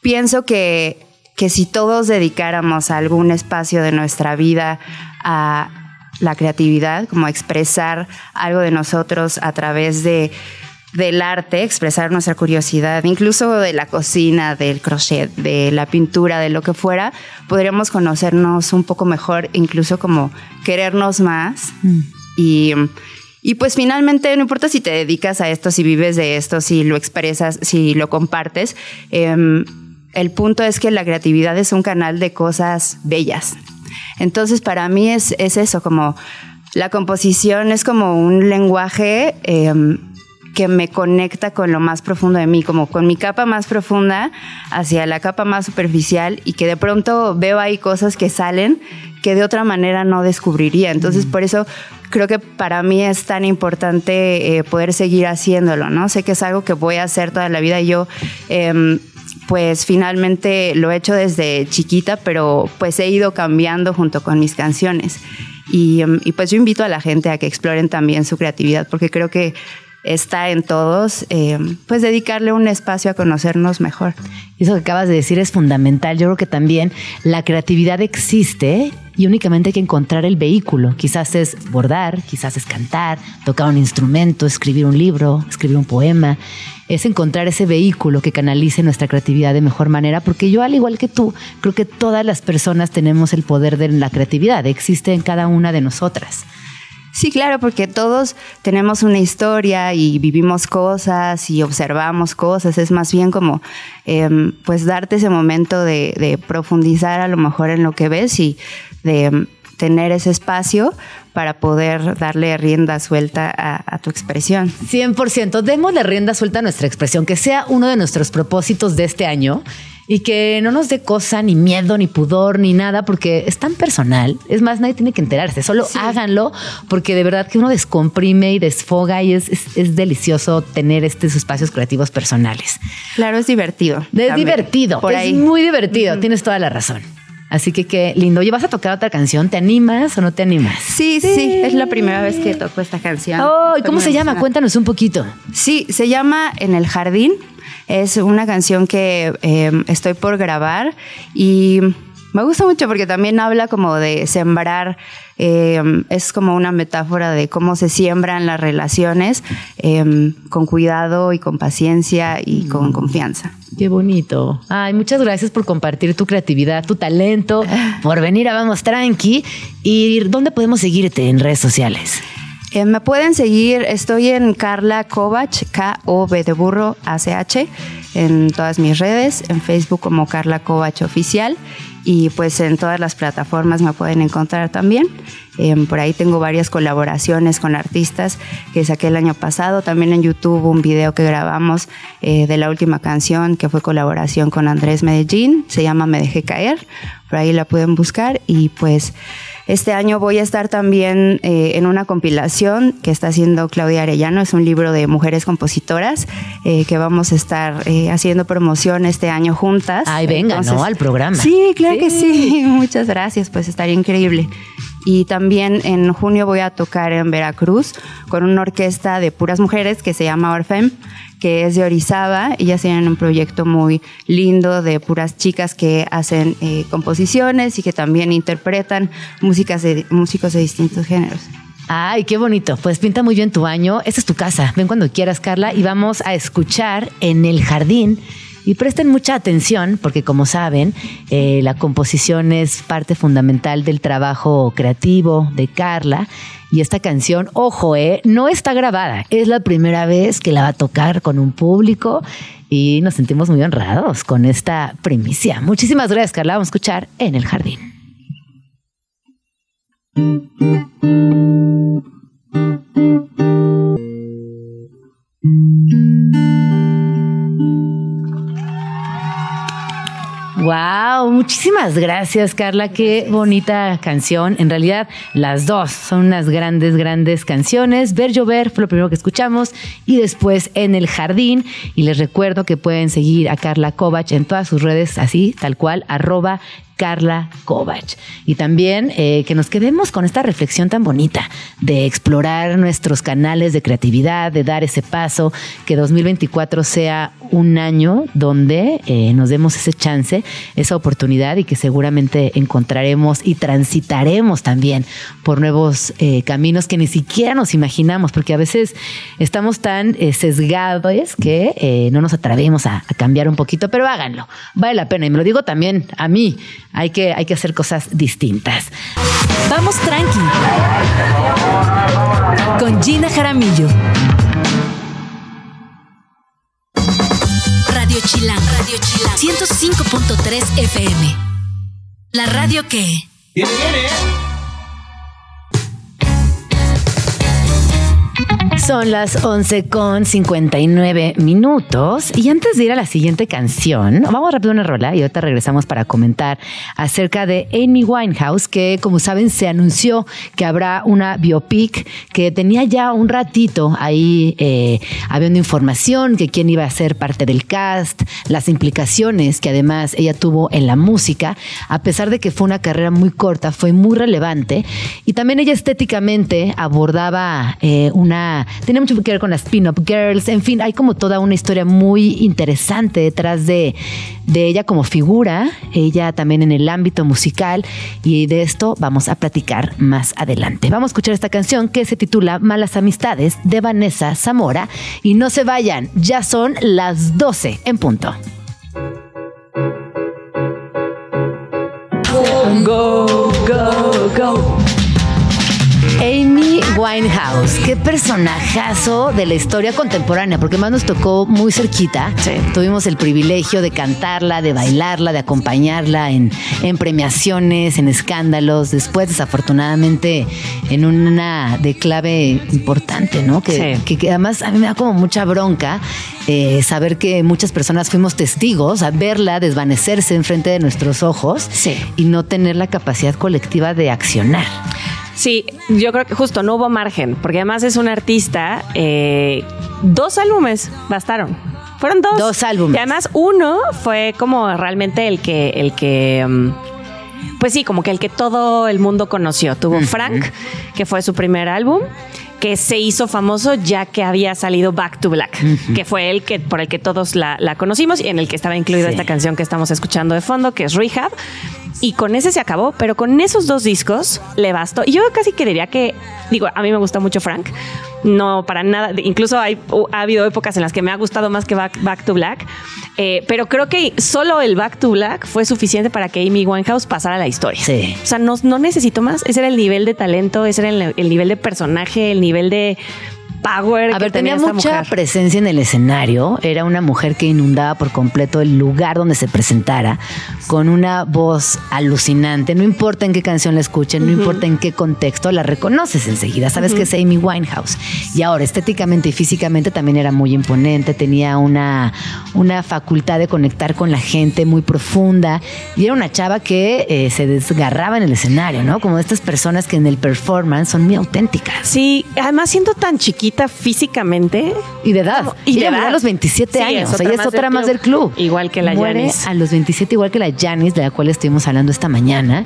pienso que, que si todos dedicáramos algún espacio de nuestra vida a la creatividad, como expresar algo de nosotros a través de del arte, expresar nuestra curiosidad, incluso de la cocina, del crochet, de la pintura, de lo que fuera, podríamos conocernos un poco mejor, incluso como querernos más. Y, y pues finalmente, no importa si te dedicas a esto, si vives de esto, si lo expresas, si lo compartes, em, el punto es que la creatividad es un canal de cosas bellas. Entonces, para mí es, es eso, como la composición es como un lenguaje em, que me conecta con lo más profundo de mí, como con mi capa más profunda hacia la capa más superficial y que de pronto veo ahí cosas que salen que de otra manera no descubriría. Entonces, por eso creo que para mí es tan importante eh, poder seguir haciéndolo, ¿no? Sé que es algo que voy a hacer toda la vida y yo... em, pues finalmente lo he hecho desde chiquita, pero pues he ido cambiando junto con mis canciones. Y, em, y, pues yo invito a la gente a que exploren también su creatividad, porque creo que está en todos, eh, pues dedicarle un espacio a conocernos mejor. Eso que acabas de decir es fundamental. Yo creo que también la creatividad existe y únicamente hay que encontrar el vehículo. Quizás es bordar, quizás es cantar, tocar un instrumento, escribir un libro, escribir un poema. Es encontrar ese vehículo que canalice nuestra creatividad de mejor manera, porque yo, al igual que tú, creo que todas las personas tenemos el poder de la creatividad, existe en cada una de nosotras. Sí, claro, porque todos tenemos una historia y vivimos cosas y observamos cosas. Es más bien como, eh, pues, darte ese momento de, de, profundizar a lo mejor en lo que ves y de um, tener ese espacio para poder darle rienda suelta a, a tu expresión. 100%. Démosle rienda suelta a nuestra expresión, que sea uno de nuestros propósitos de este año y que no nos dé cosa, ni miedo, ni pudor, ni nada, porque es tan personal. Es más, nadie tiene que enterarse, solo sí. háganlo, porque de verdad que uno descomprime y desfoga y es, es, es delicioso tener estos espacios creativos personales. Claro, es divertido. Es también. divertido, Por es ahí. muy divertido, uh -huh. tienes toda la razón. Así que qué lindo. Oye, ¿vas a tocar otra canción? ¿Te animas o no te animas? Sí, sí, sí. es la primera vez que toco esta canción. Oh, ¿y cómo se llama? Cuéntanos un poquito. Sí, se llama En el Jardín. Es una canción que eh, estoy por grabar y me gusta mucho porque también habla como de sembrar, eh, es como una metáfora de cómo se siembran las relaciones eh, con cuidado y con paciencia y mm. con confianza. Qué bonito. Ay, muchas gracias por compartir tu creatividad, tu talento, por venir a Vamos Tranqui. ¿Y dónde podemos seguirte en redes sociales? Eh, me pueden seguir, estoy en Carla Kovach, K-O-B de burro, A-C-H, en todas mis redes, en Facebook como Carla Kovach Oficial y pues en todas las plataformas me pueden encontrar también. Eh, por ahí tengo varias colaboraciones con artistas que saqué el año pasado. También en YouTube un video que grabamos eh, de la última canción que fue colaboración con Andrés Medellín. Se llama Me Dejé Caer. Por ahí la pueden buscar y pues este año voy a estar también eh, en una compilación que está haciendo Claudia Arellano, es un libro de mujeres compositoras eh, que vamos a estar haciendo promoción este año juntas. Ay, venga, Entonces, ¿no? Al programa. Sí, claro sí. que sí. Muchas gracias, pues estaría increíble. Y también en junio voy a tocar en Veracruz con una orquesta de puras mujeres que se llama Orfem, que es de Orizaba. Ellas tienen un proyecto muy lindo de puras chicas que hacen eh, composiciones y que también interpretan músicas de, músicos de distintos géneros. Ay, qué bonito. Pues pinta muy bien tu año. Esta es tu casa. Ven cuando quieras, Carla, y vamos a escuchar en el jardín y presten mucha atención porque como saben, eh, la composición es parte fundamental del trabajo creativo de Carla. Y esta canción, ojo, eh, no está grabada. Es la primera vez que la va a tocar con un público y nos sentimos muy honrados con esta primicia. Muchísimas gracias, Carla. Vamos a escuchar en el jardín. Muchísimas gracias, Carla. Qué bonita canción. En realidad, las dos son unas grandes, grandes canciones. Ver llover fue lo primero que escuchamos y después En el Jardín. Y les recuerdo que pueden seguir a Carla Kovac en todas sus redes, así, tal cual, arroba Carla Kovac. Y también eh, que nos quedemos con esta reflexión tan bonita de explorar nuestros canales de creatividad, de dar ese paso, que 2024 sea un año donde eh, nos demos ese chance, esa oportunidad y que seguramente encontraremos y transitaremos también por nuevos eh, caminos que ni siquiera nos imaginamos, porque a veces estamos tan sesgados que no nos atrevemos a, a cambiar un poquito, pero háganlo, vale la pena. Y me lo digo también a mí, hay que, hay que hacer cosas distintas. Vamos tranqui. Con Gina Jaramillo. Chilán. Radio Chilán. 105.3 FM. La radio que... Viene, viene. Son las 11 con 59 minutos. Y antes de ir a la siguiente canción, vamos rápido a una rola y ahorita regresamos para comentar acerca de Amy Winehouse, que como saben se anunció que habrá una biopic que tenía ya un ratito ahí eh, habiendo información que quién iba a ser parte del cast, las implicaciones que además ella tuvo en la música, a pesar de que fue una carrera muy corta, fue muy relevante. Y también ella estéticamente abordaba eh, una tiene mucho que ver con las pin-up girls, en fin, hay como toda una historia muy interesante detrás de, de ella como figura, ella también en el ámbito musical y de esto vamos a platicar más adelante. Vamos a escuchar esta canción que se titula Malas Amistades de Vanessa Zamora y no se vayan, ya son las 12 en punto. Go, go, go. Amy Winehouse, qué personajazo de la historia contemporánea, porque más nos tocó muy cerquita. Tuvimos el privilegio de cantarla, de bailarla, de acompañarla en, en premiaciones, en escándalos. Después, desafortunadamente, en una declave importante, ¿no? Que, Sí. que- que además a mí me da como mucha bronca eh, saber que muchas personas fuimos testigos a verla desvanecerse enfrente de nuestros ojos Sí. y no tener la capacidad colectiva de accionar. Sí, yo creo que justo no hubo margen, porque además es una artista, eh, dos álbumes bastaron. Fueron dos. Dos álbumes. Y además uno fue como realmente el que, el que, mm, pues sí, como que el que todo el mundo conoció. Tuvo Frank, que fue su primer álbum que se hizo famoso ya que había salido Back to Black, que fue el que por el que todos la, la conocimos y en el que estaba incluida Sí. esta canción que estamos escuchando de fondo, que es Rehab. Y con ese se acabó, pero con esos dos discos le bastó. Y yo casi que diría que, digo, a mí me gusta mucho Frank. No, para nada. Incluso hay, ha habido épocas en las que me ha gustado más que Back, Back to Black. Eh, pero creo que solo el Back to Black fue suficiente para que Amy Winehouse pasara a la historia. Sí. O sea, no, no necesito más. Ese era el nivel de talento, ese era el, el nivel de personaje, el nivel de power. A que ver, tenía mucha mujer. presencia en el escenario. Era una mujer que inundaba por completo el lugar donde se presentara con una voz alucinante. No importa en qué canción la escuchen, no importa en qué contexto, la reconoces enseguida. Sabes que es Amy Winehouse. Y ahora, estéticamente y físicamente también era muy imponente. Tenía una, una facultad de conectar con la gente muy profunda. Y era una chava que eh, se desgarraba en el escenario, ¿no? Como de estas personas que en el performance son muy auténticas. Sí, además siendo tan chiquita físicamente. Y de edad. Y de Ella murió edad. a los 27 Sí, años. es o sea, ella es otra más del club. Igual que la Muere Janis. a los 27, igual que la Janis, de la cual estuvimos hablando esta mañana.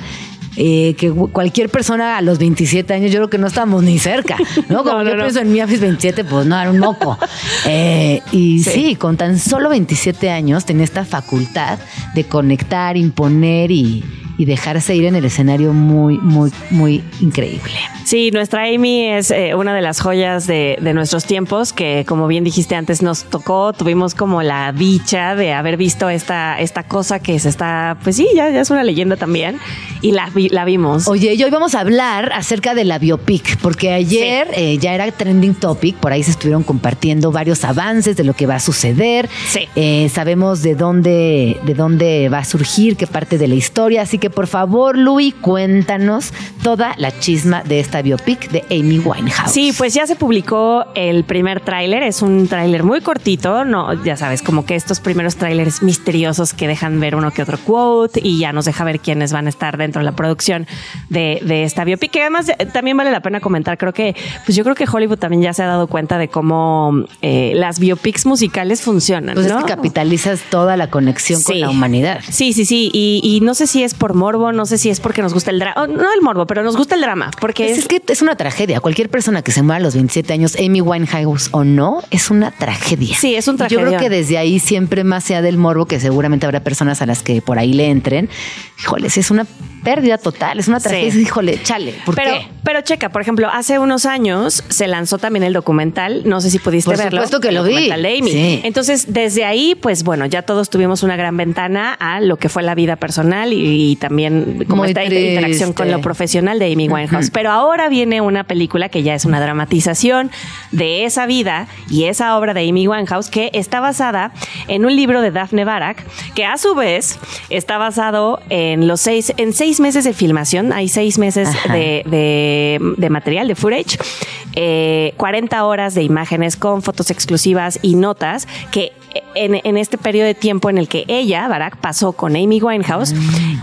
eh, que cualquier persona a los 27 años, yo creo que no estamos ni cerca, ¿no? Como No, no, yo pienso en mí a mis 27, pues no, era un moco. Eh, y sí. Sí. con tan solo 27 años tenía esta facultad de conectar, imponer y, y dejarse ir en el escenario muy, muy, muy increíble. Sí, nuestra Amy es eh, una de las joyas de, de nuestros tiempos que, como bien dijiste antes, nos tocó, tuvimos como la dicha de haber visto esta, esta cosa que se está, pues sí, ya, ya es una leyenda también, y la, la vimos. Oye, y hoy vamos a hablar acerca de la biopic, porque ayer eh, ya era trending topic, por ahí se estuvieron compartiendo varios avances de lo que va a suceder. Sí. Eh, sabemos de dónde, de dónde va a surgir, qué parte de la historia, así que que por favor, Louis, cuéntanos toda la chisma de esta biopic de Amy Winehouse. Sí, pues ya se publicó el primer tráiler. Es un tráiler muy cortito, no, ya sabes, como que estos primeros tráilers misteriosos que dejan ver uno que otro quote y ya nos deja ver quiénes van a estar dentro de la producción de, de esta biopic. Que además eh, también vale la pena comentar. Creo que, pues yo creo que Hollywood también ya se ha dado cuenta de cómo eh, las biopics musicales funcionan. Pues ¿no? es que capitalizas toda la conexión con la humanidad. Sí, sí, sí. Y, y no sé si es por morbo, no sé si es porque nos gusta el drama. No el morbo, pero nos gusta el drama. Porque Es, es que es una tragedia. Cualquier persona que se muera a los 27 años, Amy Winehouse o no, es una tragedia. Sí, es un Y Yo creo que desde ahí siempre más sea del morbo, que seguramente habrá personas a las que por ahí le entren. Híjole, sí, es una pérdida total, es una tragedia. Sí. Híjole, chale, ¿por pero, qué? pero checa, por ejemplo, hace unos años se lanzó también el documental, no sé si pudiste Por verlo. supuesto que lo vi. documental de Amy. Sí. Entonces, desde ahí, pues bueno, ya todos tuvimos una gran ventana a lo que fue la vida personal y, y también como Muy esta triste. interacción con lo profesional de Amy Winehouse. Pero ahora viene una película que ya es una dramatización de esa vida y esa obra de Amy Winehouse que está basada en un libro de Daphne Barak, que a su vez está basado en los seis, en seis meses de filmación. Hay seis meses de, de, de material, de footage, eh, 40 horas de imágenes con fotos exclusivas y notas que en, este periodo de tiempo en el que ella, Barak, pasó con Amy Winehouse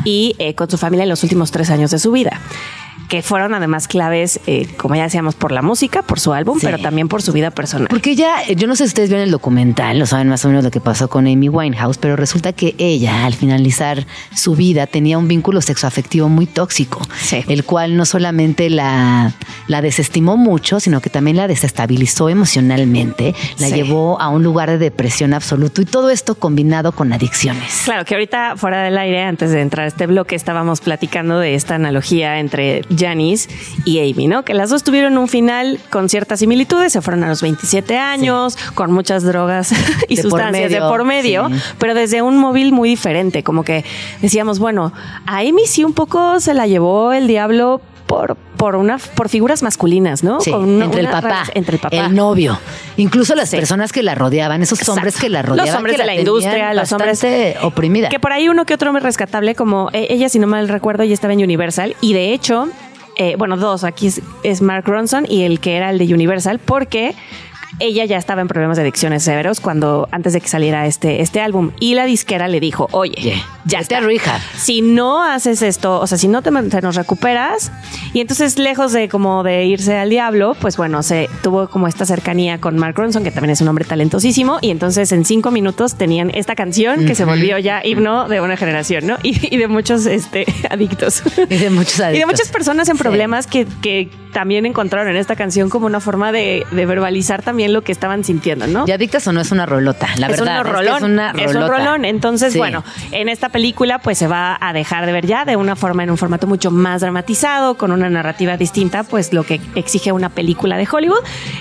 y eh, con su familia en los últimos tres años de su vida. Que fueron además claves, eh, como ya decíamos, por la música, por su álbum, Sí. pero también por su vida personal. Porque ella, eh, yo no sé si ustedes vieron el documental, lo saben más o menos lo que pasó con Amy Winehouse, pero resulta que ella, al finalizar su vida, tenía un vínculo sexoafectivo muy tóxico, Sí. el cual no solamente la, la desestimó mucho, sino que también la desestabilizó emocionalmente, la Sí. llevó a un lugar de depresión absoluto y todo esto combinado con adicciones. Claro, que ahorita fuera del aire, antes de entrar a este bloque, estábamos platicando de esta analogía entre Janice y Amy, ¿no? Que las dos tuvieron un final con ciertas similitudes, se fueron a los 27 años, con muchas drogas y De por sustancias de por medio, sí. pero desde un móvil muy diferente, como que decíamos, bueno, a Amy sí un poco se la llevó el diablo por, por una por figuras masculinas, ¿no? Sí, Con una- entre el papá, entre el papá. el novio, incluso las Sí. personas que la rodeaban, esos Exacto. hombres que la Los rodeaban, hombres que de la industria, los hombres- oprimida. Que por ahí uno que otro me rescatable, como eh, ella, si no mal recuerdo, ya estaba en Universal. Y de hecho, eh, bueno, dos, aquí es, es Mark Ronson y el que era el de Universal, porque ella ya estaba en problemas de adicciones severos cuando antes de que saliera este, este álbum. Y la disquera le dijo, oye, Yeah. ya está. a rehab. Si no haces esto, o sea, si no te, te nos recuperas, y entonces lejos de como de irse al diablo, pues bueno, se tuvo como esta cercanía con Mark Ronson, que también es un hombre talentosísimo, y entonces en cinco minutos tenían esta canción que se volvió ya himno de una generación, ¿no? Y, y de muchos este, adictos. Y de muchos Y de adictos. muchas personas en Sí. problemas que, que también encontraron en esta canción como una forma de, de verbalizar también lo que estaban sintiendo, ¿no? ¿Y adictas o no es una rolota? La es verdad un rolón. es, que es una Es un rolota. rolón. Entonces, Sí. bueno, en esta película pues se va a dejar de ver ya de una forma, en un formato mucho más dramatizado, con una narrativa distinta, pues lo que exige una película de Hollywood,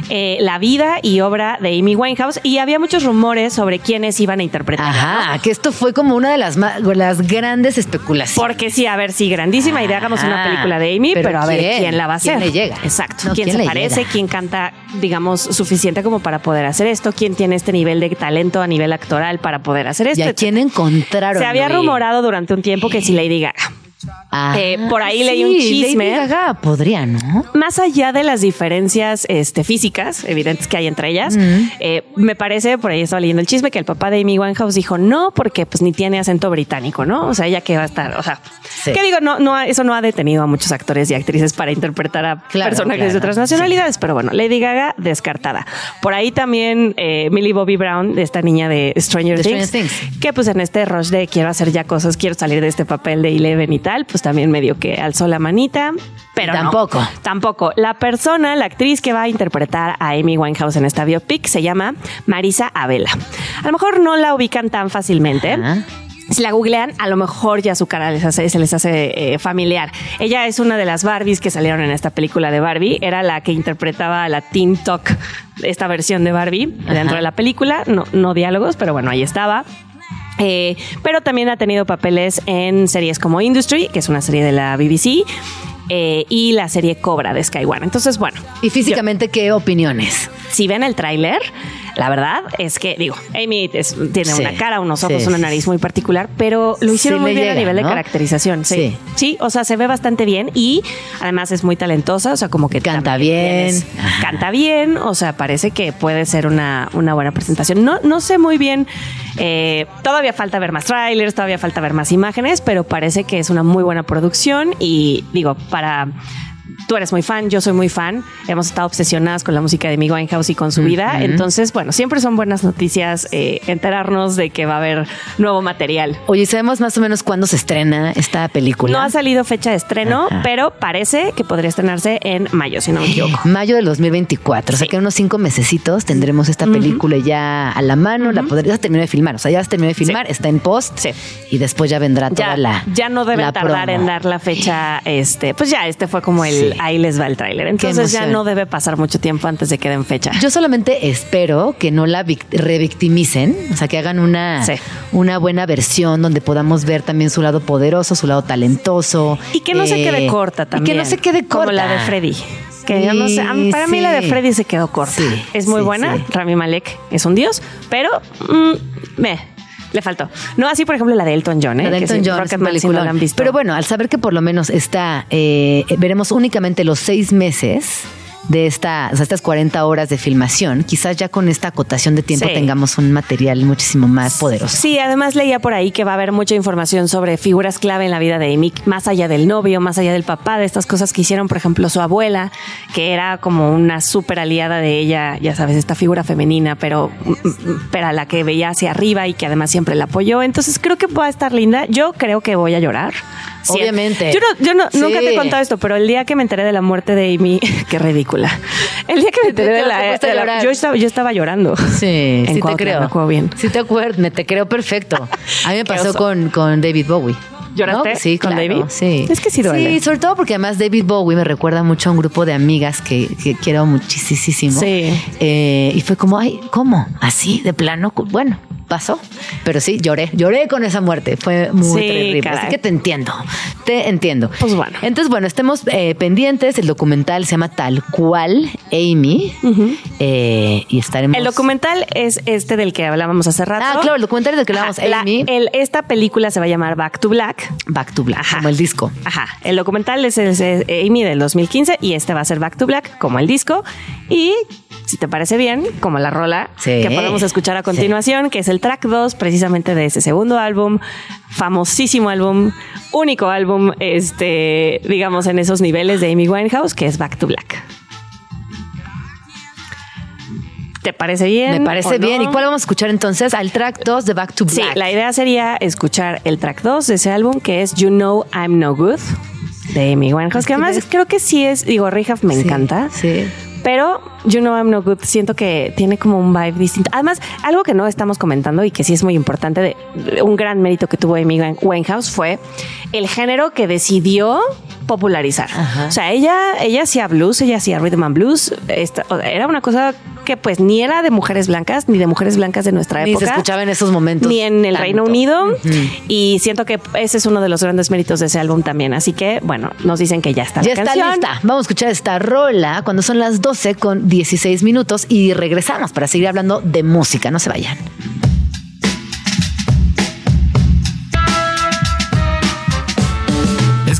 eh, la vida y obra de Amy Winehouse. Y había muchos rumores sobre quiénes iban a interpretar. Ajá, que esto fue como una de las, las grandes especulaciones. Porque sí, a ver, sí, grandísima idea, hagamos una película de Amy, pero pero, a ver ¿quién? quién la va a ¿Quién hacer. le llega? Exacto. No, ¿Quién, ¿quién se le parece? ¿Quién canta, digamos, suficiente como para poder hacer esto? ¿Quién tiene este nivel de talento a nivel actoral para poder hacer ¿Y esto? a quién encontraron? Se había rumorado durante un tiempo que si Lady Gaga. Ah, Eh, por ahí leí un chisme. Lady Gaga podría, ¿no? Más allá de las diferencias este, físicas evidentes que hay entre ellas, eh, me parece, por ahí estaba leyendo el chisme, que el papá de Amy Winehouse dijo no, porque pues ni tiene acento británico, ¿no? O sea, ella que va a estar, o sea, Sí. que digo, no, no, eso no ha detenido a muchos actores y actrices para interpretar a Claro, personajes claro, de otras nacionalidades, pero bueno, Lady Gaga descartada. Por ahí también eh, Millie Bobby Brown, esta niña de Stranger, Things, Stranger Things. que pues en este rush de quiero hacer ya cosas, quiero salir de este papel de Eleven y tal, pues también medio que alzó la manita, pero no. Tampoco. Tampoco. La persona, la actriz que va a interpretar a Amy Winehouse en esta biopic se llama Marisa Abela. A lo mejor no la ubican tan fácilmente. Ajá. Si la googlean, a lo mejor ya su cara les hace- se les hace eh, familiar. Ella es una de las Barbies que salieron en esta película de Barbie. Era la que interpretaba a la Teen Talk, esta versión de Barbie dentro de la película. No, no diálogos, pero bueno, ahí estaba. Eh, pero también ha tenido papeles en series como Industry, que es una serie de la BBC, eh, y la serie Cobra de Sky One. Entonces, bueno, Y físicamente, ¿qué opiniones? si ven el tráiler, la verdad es que, digo, Amy es- tiene Sí. una cara, unos ojos, Sí, una nariz muy particular, pero lo hicieron muy bien a nivel de caracterización. Sí. Sí. o sea, se ve bastante bien y además es muy talentosa, o sea, como que Canta bien. canta bien, o sea, parece que puede ser una, una buena presentación. No, no sé muy bien, eh, todavía falta ver más trailers, todavía falta ver más imágenes, pero parece que es una muy buena producción y digo, para... Tú eres muy fan, yo soy muy fan. Hemos estado obsesionadas con la música de Amy Winehouse y con su vida. Entonces, bueno, siempre son buenas noticias eh, enterarnos de que va a haber nuevo material. Oye, ¿sabemos más o menos cuándo se estrena esta película? No ha salido fecha de estreno, Ajá. pero parece que podría estrenarse en mayo, si no me equivoco. Mayo del 2024, o sea Sí. que en unos cinco mesecitos tendremos esta película ya a la mano, la se terminó de filmar, o sea, ya se terminó de filmar, está en post Sí. y después ya vendrá toda ya, la ya no deben la tardar promo. en dar la fecha. Este, pues ya este fue como el Sí. ahí les va el tráiler. Entonces ya no debe pasar mucho tiempo antes de que den fecha. Yo solamente espero que no la vic- revictimicen, o sea, que hagan una, Sí. una buena versión donde podamos ver también su lado poderoso, su lado talentoso. y que no se eh, quede corta también. Y que no se quede corta. Como la de Freddy. Que yo no sé, para mí la de. Freddy se quedó corta. Sí, es muy sí, buena. sí. Rami Malek es un dios, pero mm, me, le faltó. No así, por ejemplo, la de Elton John, ¿eh? La de Que Elton sí, John, es Rocketman, si no peliculón. la han visto. Pero bueno, al saber que por lo menos está, eh, veremos únicamente los seis meses de esta, o sea, estas 40 horas de filmación, quizás ya con esta acotación de tiempo Sí. tengamos un material muchísimo más poderoso. Sí, además leía por ahí que va a haber mucha información sobre figuras clave en la vida de Amy, más allá del novio, más allá del papá, de estas cosas que hicieron, por ejemplo, su abuela, que era como una súper aliada de ella, ya sabes, esta figura femenina, pero, pero a la que veía hacia arriba y que además siempre la apoyó. Entonces creo que va a estar linda. Yo creo que voy a llorar. Obviamente. Yo, no, yo no- Sí. nunca te he contado esto, pero el día que me enteré de la muerte de Amy, qué ridícula. El día que me enteré de la, de la- yo, estaba, yo estaba llorando. Sí, En sí te creo. me acuerdo bien. Sí te acuerdo, me te creo perfecto. A mí me pasó con, con David Bowie. ¿Lloraste ¿No? Sí, con claro, David? Sí. Es que sí duele. Sí, sobre todo porque además David Bowie me recuerda mucho a un grupo de amigas que, que quiero muchísimo. Sí. Eh, y fue como, ay, ¿cómo? ¿Así? ¿De plano? Bueno, pasó. Pero sí, lloré. Lloré con esa muerte. Fue muy Sí, terrible. caray. Así que te entiendo. Te entiendo. Pues bueno. Entonces, bueno, estemos eh, pendientes. El documental se llama Tal cual Amy. Eh, y estaremos. El documental es este del que hablábamos hace rato. Ah, claro, el documental del que hablábamos, Ajá, la- Amy. el- esta película se va a llamar Back to Black. Back to Black, Ajá. como el disco. Ajá. El documental es, es Amy del 2015 y este va a ser Back to Black como el disco. Y si te parece bien, como la rola Sí. que podemos escuchar a continuación, que es el track 2 precisamente de ese segundo álbum, famosísimo álbum, único álbum, este, digamos, en esos niveles de Amy Winehouse, que es Back to Black. ¿Te parece bien? Me parece no? bien. ¿Y cuál vamos a escuchar entonces? Al track 2 de Back to Sí, Black. la idea sería escuchar el track 2 de ese álbum, que es You Know I'm No Good, de Amy Winehouse, que además creo que sí es, digo, Rehab me Sí, encanta. Sí. Pero You Know I'm No Good siento que tiene como un vibe distinto. Además, algo que no estamos comentando y que sí es muy importante, de, un gran mérito que tuvo Amy Winehouse fue el género que decidió popularizar. Ajá. O sea, ella, ella hacía blues, ella hacía rhythm and blues. Esta- era una cosa que pues ni era de mujeres blancas, ni de mujeres blancas de nuestra Ni época. se escuchaba en esos momentos. Ni en el tanto. Reino Unido. Y siento que ese es uno de los grandes méritos de ese álbum también. Así que, bueno, nos dicen que ya está Ya la está canción. lista. Vamos a escuchar esta rola cuando son las 12 con 16 minutos y regresamos para seguir hablando de música. No se vayan.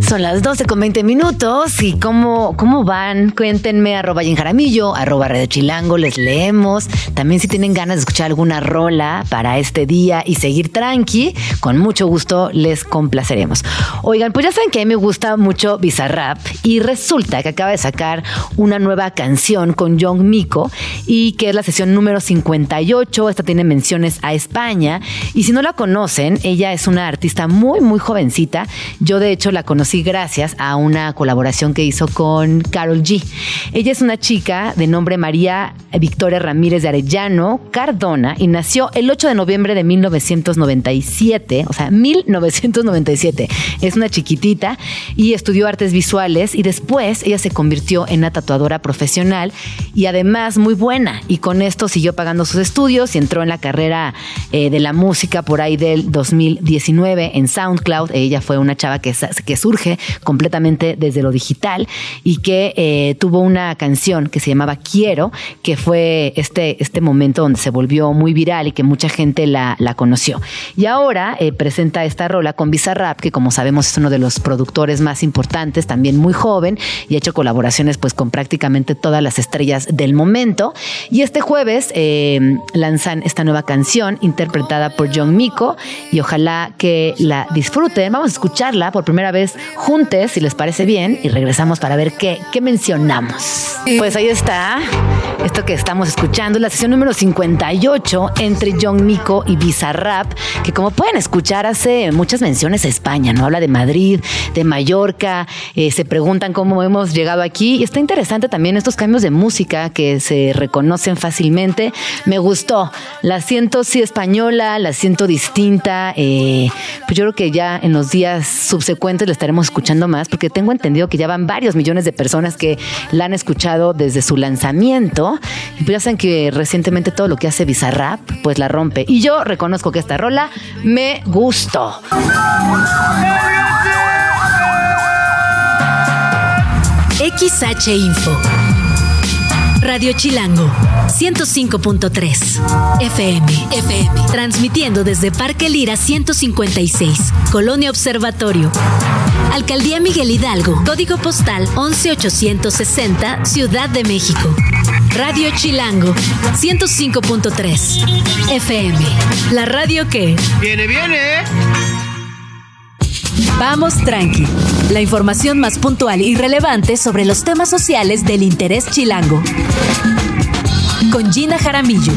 Son las 12 con 20 minutos y cómo, cómo van, cuéntenme arroba Jen Jaramillo, arroba Radio Chilango, les leemos. También si tienen ganas de escuchar alguna rola para este día y seguir tranqui, con mucho gusto les complaceremos. Oigan, pues ya saben que a mí me gusta mucho Bizarrap y resulta que acaba de sacar una nueva canción con Young Miko y que es la sesión número 58. Esta tiene menciones a España y si no la conocen, ella es una artista muy, muy jovencita. Yo de hecho la conocí conocí gracias a una colaboración que hizo con Carol G. Ella es una chica de nombre María Victoria Ramírez de Arellano Cardona y nació el 8 de noviembre de 1997, o sea, 1997. Es una chiquitita y estudió artes visuales y después ella se convirtió en una tatuadora profesional y además muy buena y con esto siguió pagando sus estudios y entró en la carrera eh, de la música por ahí del 2019 en SoundCloud. Ella fue una chava que, que surge completamente desde lo digital y que eh, tuvo una canción que se llamaba Quiero, que fue este, este momento donde se volvió muy viral y que mucha gente la, la conoció. Y ahora eh, presenta esta rola con Bizarrap, que como sabemos es uno de los productores más importantes, también muy joven y ha hecho colaboraciones pues con prácticamente todas las estrellas del momento. Y este jueves eh, lanzan esta nueva canción interpretada por John Miko y ojalá que la disfruten. Vamos a escucharla por primera vez juntos, si les parece bien, y regresamos para ver qué, qué mencionamos. Pues ahí está. Esto que estamos escuchando es la sesión número 58 entre John Miko y Bizarrap, que como pueden escuchar hace muchas menciones a España, ¿no? Habla de Madrid, de Mallorca, eh, se preguntan cómo hemos llegado aquí y está interesante también estos cambios de música que se reconocen fácilmente. Me gustó, la siento sí española, la siento distinta, eh, pues yo creo que ya en los días subsecuentes la estaremos escuchando más porque tengo entendido que ya van varios millones de personas que la han escuchado desde su lanzamiento y pues que recientemente todo lo que hace Bizarrap pues la rompe y yo reconozco que esta rola me gustó. XH Info. Radio Chilango, 105.3 FM, FM, transmitiendo desde Parque Lira 156, Colonia Observatorio. Alcaldía Miguel Hidalgo, código postal 11860, Ciudad de México. Radio Chilango, 105.3 FM, la radio que... Viene, viene. Vamos tranqui. La información más puntual y relevante sobre los temas sociales del interés chilango. Con Gina Jaramillo.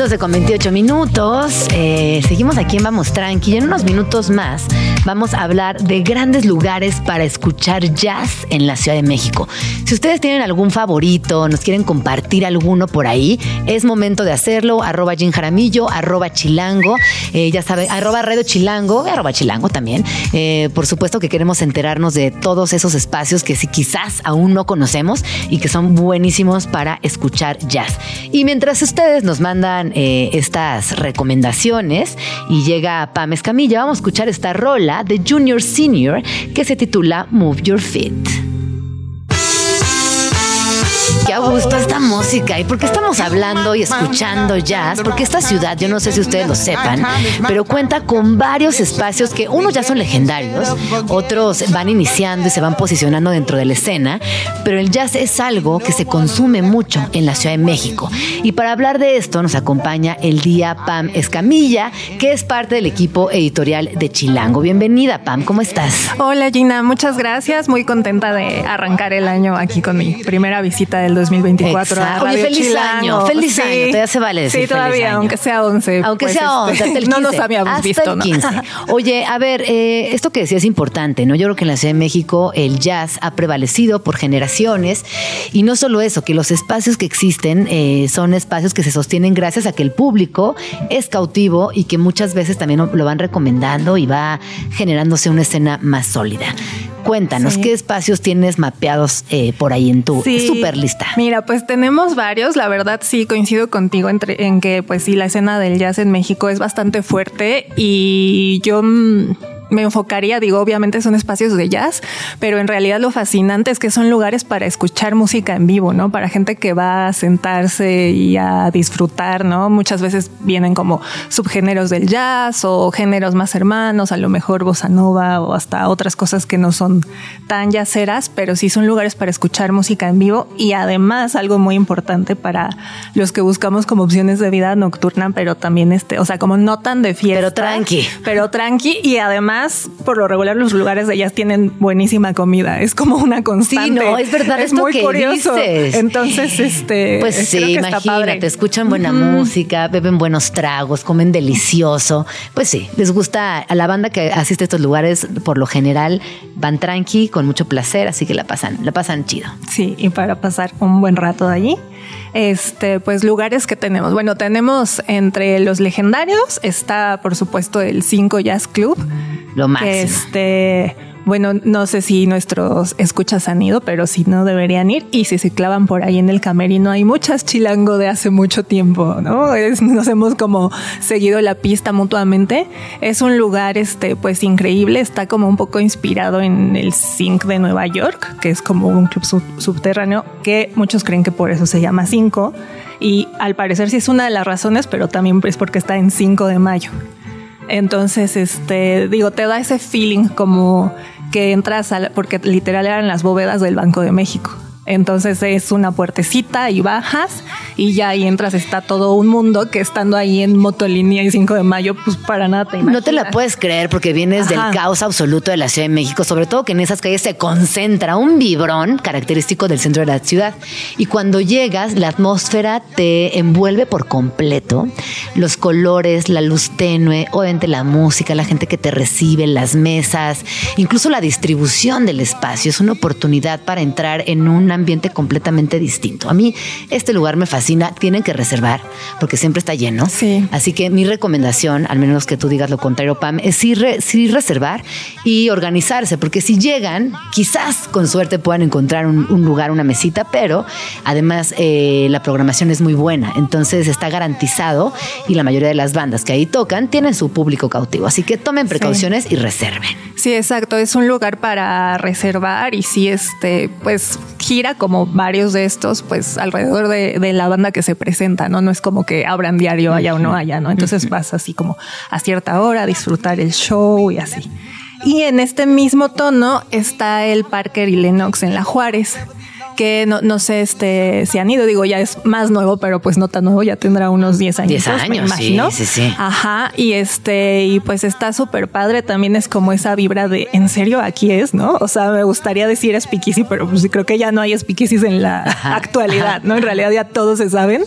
12 con 28 minutos. Eh, seguimos aquí en Vamos Tranqui. Y en unos minutos más vamos a hablar de grandes lugares para escuchar jazz en la Ciudad de México. Si ustedes tienen algún favorito, nos quieren compartir alguno por ahí, es momento de hacerlo. Arroba Jim Jaramillo, arroba Chilango, eh, ya saben, arroba Radio Chilango, arroba Chilango también. Eh, por supuesto que queremos enterarnos de todos esos espacios que si quizás aún no conocemos y que son buenísimos para escuchar jazz. Y mientras ustedes nos mandan eh, estas recomendaciones y llega Pam Escamilla, vamos a escuchar esta rola de Junior Senior que se titula Move Your Feet. A gusto esta música. ¿Y por qué estamos hablando y escuchando jazz? Porque esta ciudad, yo no sé si ustedes lo sepan, pero cuenta con varios espacios que unos ya son legendarios, otros van iniciando y se van posicionando dentro de la escena, pero el jazz es algo que se consume mucho en la Ciudad de México. Y para hablar de esto nos acompaña el día Pam Escamilla, que es parte del equipo editorial de Chilango. Bienvenida, Pam, ¿cómo estás? Hola Gina, muchas gracias. Muy contenta de arrancar el año aquí con mi primera visita del 2024 a Exacto. Oye, feliz año, feliz año. Todavía se vale decir Sí, feliz todavía, año. aunque sea 11. Aunque pues, sea 11, este, hasta el 15. No nos habíamos hasta visto, el ¿no? 15. Oye, a ver, eh, esto que decía es importante, ¿no? Yo creo que en la Ciudad de México el jazz ha prevalecido por generaciones y no solo eso, que los espacios que existen eh, son espacios que se sostienen gracias a que el público es cautivo y que muchas veces también lo van recomendando y va generándose una escena más sólida. Cuéntanos, Sí. ¿qué espacios tienes mapeados eh, por ahí en tu Sí. super lista? Mira, pues tenemos varios. La verdad, sí coincido contigo entre, en que, pues sí, la escena del jazz en México es bastante fuerte y yo mm, me enfocaría, digo, obviamente son espacios de jazz, pero en realidad lo fascinante es que son lugares para escuchar música en vivo, ¿no? Para gente que va a sentarse y a disfrutar, ¿no? Muchas veces vienen como subgéneros del jazz o géneros más hermanos, a lo mejor bossa nova o hasta otras cosas que no son tan jazzeras, pero sí son lugares para escuchar música en vivo y además algo muy importante para los que buscamos como opciones de vida nocturna, pero también este, o sea, como no tan de fiesta. Pero tranqui. Pero tranqui y además además, por lo regular, los lugares de jazz tienen buenísima comida. Es como una constante. Sí, no, es verdad Es esto muy que curioso. dices. Entonces, este. Pues creo sí, está imagínate, padre. escuchan buena música, beben buenos tragos, comen delicioso. Pues sí, les gusta a la banda que asiste a estos lugares, por lo general van tranqui, con mucho placer, así que la pasan, la pasan chido. Sí, y para pasar un buen rato de allí. Este, pues lugares que tenemos. Bueno, tenemos entre los legendarios, está por supuesto el 5 Jazz Club. Lo que, máximo. Este, bueno, no sé si nuestros escuchas han ido, pero si no deberían ir. Y si se clavan por ahí en el camerino, hay muchas chilango de hace mucho tiempo, ¿no? Nos hemos como seguido la pista mutuamente. Es un lugar, este, pues increíble. Está como un poco inspirado en el Zinc de Nueva York, que es como un club sub- subterráneo que muchos creen que por eso se llama Cinco. Y al parecer sí es una de las razones, pero también es porque está en 5 de mayo. Entonces, este, digo, te da ese feeling como que entras a porque literal eran las bóvedas del Banco de México. Entonces es una puertecita y bajas y ya ahí entras, está todo un mundo que estando ahí en motolínea y 5 de mayo, pues para nada te No te la imaginas. puedes creer porque vienes Ajá. del caos absoluto de la Ciudad de México, sobre todo que en esas calles se concentra un vibrón característico del centro de la ciudad. Y cuando llegas, la atmósfera te envuelve por completo. Los colores, la luz tenue, obviamente la música, la gente que te recibe, las mesas, incluso la distribución del espacio. Es una oportunidad para entrar en un ambiente completamente distinto. A mí este lugar me fascina. Tienen que reservar porque siempre está lleno. Sí. Así que mi recomendación, al menos que tú digas lo contrario, Pam, es sí, re- sí reservar y organizarse, porque si llegan, quizás con suerte puedan encontrar un, un lugar, una mesita, pero además eh, la programación es muy buena, entonces está garantizado y la mayoría de las bandas que ahí tocan tienen su público cautivo, así que tomen precauciones y reserven. Sí, exacto. Es un lugar para reservar y sí, este, pues gira como varios de estos, pues alrededor de, de la banda que se presenta, ¿no? No es como que abran diario allá o no allá, ¿no? Entonces vas así como a cierta hora a disfrutar el show y así. Y en este mismo tono está el Parker y Lennox en la Juárez que no, no sé este, si han ido, digo, ya es más nuevo, pero pues no tan nuevo, ya tendrá unos 10 años. 10 me años, imagino. sí, sí, sí. Ajá, y este, y pues está súper padre, también es como esa vibra de, ¿en serio aquí es, no? O sea, me gustaría decir speakeasy, pero pues creo que ya no hay speakeasies en la actualidad, ¿no? En realidad ya todos se saben,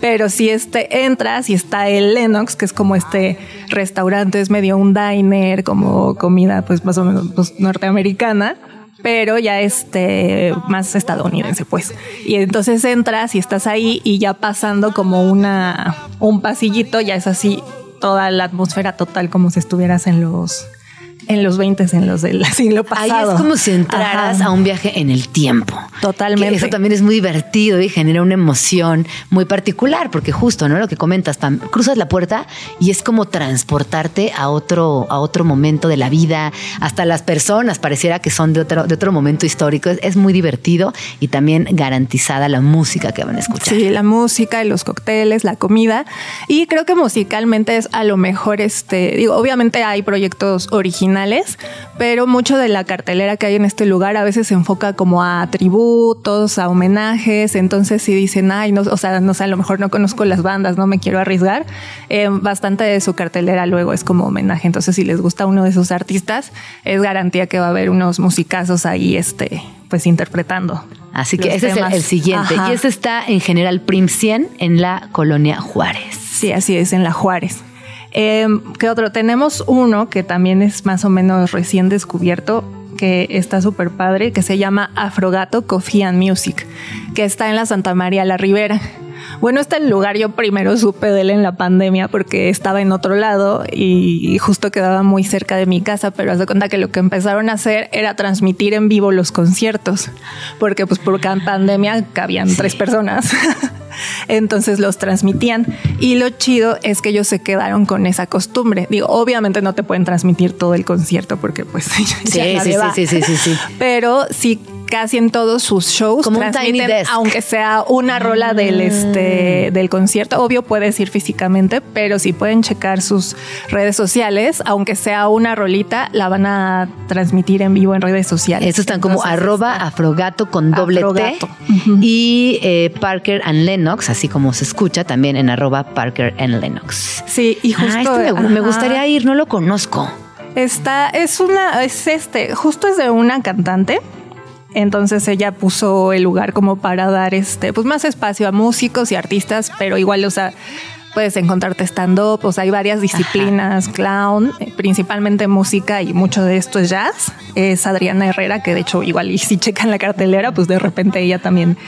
pero si este, entras y está el Lennox, que es como este restaurante, es medio un diner, como comida pues más o menos pues, norteamericana pero ya este más estadounidense pues. Y entonces entras y estás ahí y ya pasando como una un pasillito ya es así toda la atmósfera total como si estuvieras en los en los 20 en los del siglo Ahí pasado es como si entraras Ajá. a un viaje en el tiempo. Totalmente. Que eso también es muy divertido y genera una emoción muy particular, porque justo, ¿no? Lo que comentas, Pam, cruzas la puerta y es como transportarte a otro, a otro momento de la vida. Hasta las personas pareciera que son de otro, de otro momento histórico. Es, es muy divertido y también garantizada la música que van a escuchar. Sí, la música, los cócteles, la comida. Y creo que musicalmente es a lo mejor, este, digo, obviamente hay proyectos originales, pero mucho de la cartelera que hay en este lugar a veces se enfoca como a tributos, a homenajes. Entonces, si dicen, ay, no, o sea, no sé, a lo mejor no conozco las bandas, no me quiero arriesgar, eh, bastante de su cartelera luego es como homenaje. Entonces, si les gusta uno de sus artistas, es garantía que va a haber unos musicazos ahí, este, pues interpretando. Así que ese es el, temas. el siguiente. Ajá. Y ese está en General Prim 100 en la colonia Juárez. Sí, así es, en la Juárez. Eh, ¿Qué otro? Tenemos uno que también es más o menos recién descubierto, que está súper padre, que se llama Afrogato Coffee and Music, que está en la Santa María la Ribera. Bueno, este lugar yo primero supe de él en la pandemia porque estaba en otro lado y, justo quedaba muy cerca de mi casa, pero haz de cuenta que lo que empezaron a hacer era transmitir en vivo los conciertos, porque pues por cada pandemia cabían tres personas. Entonces los transmitían. Y lo chido es que ellos se quedaron con esa costumbre. Digo, obviamente no te pueden transmitir todo el concierto porque pues ya Sí, nadie sí, sí, sí, sí, sí, sí. Pero sí casi en todos sus shows Como transmiten, desk. aunque sea una rola del este del concierto, obvio puedes ir físicamente, pero si pueden checar sus redes sociales, aunque sea una rolita, la van a transmitir en vivo en redes sociales. Estos están como arroba está- afrogato con doble Afrogato. T. Y eh, Parker and Lennox, así como se escucha, también en arroba Parker and Lennox. Sí, y justo Ah, este me, gustaría ir, no lo conozco. Está, es una, es este, justo es de una cantante. Entonces ella puso el lugar como para dar este, pues más espacio a músicos y artistas, pero igual, o sea, puedes encontrarte stand-up, o sea, hay varias disciplinas, clown, principalmente música y mucho de esto es jazz. Es Adriana Herrera, que de hecho igual y si checan la cartelera, pues de repente ella también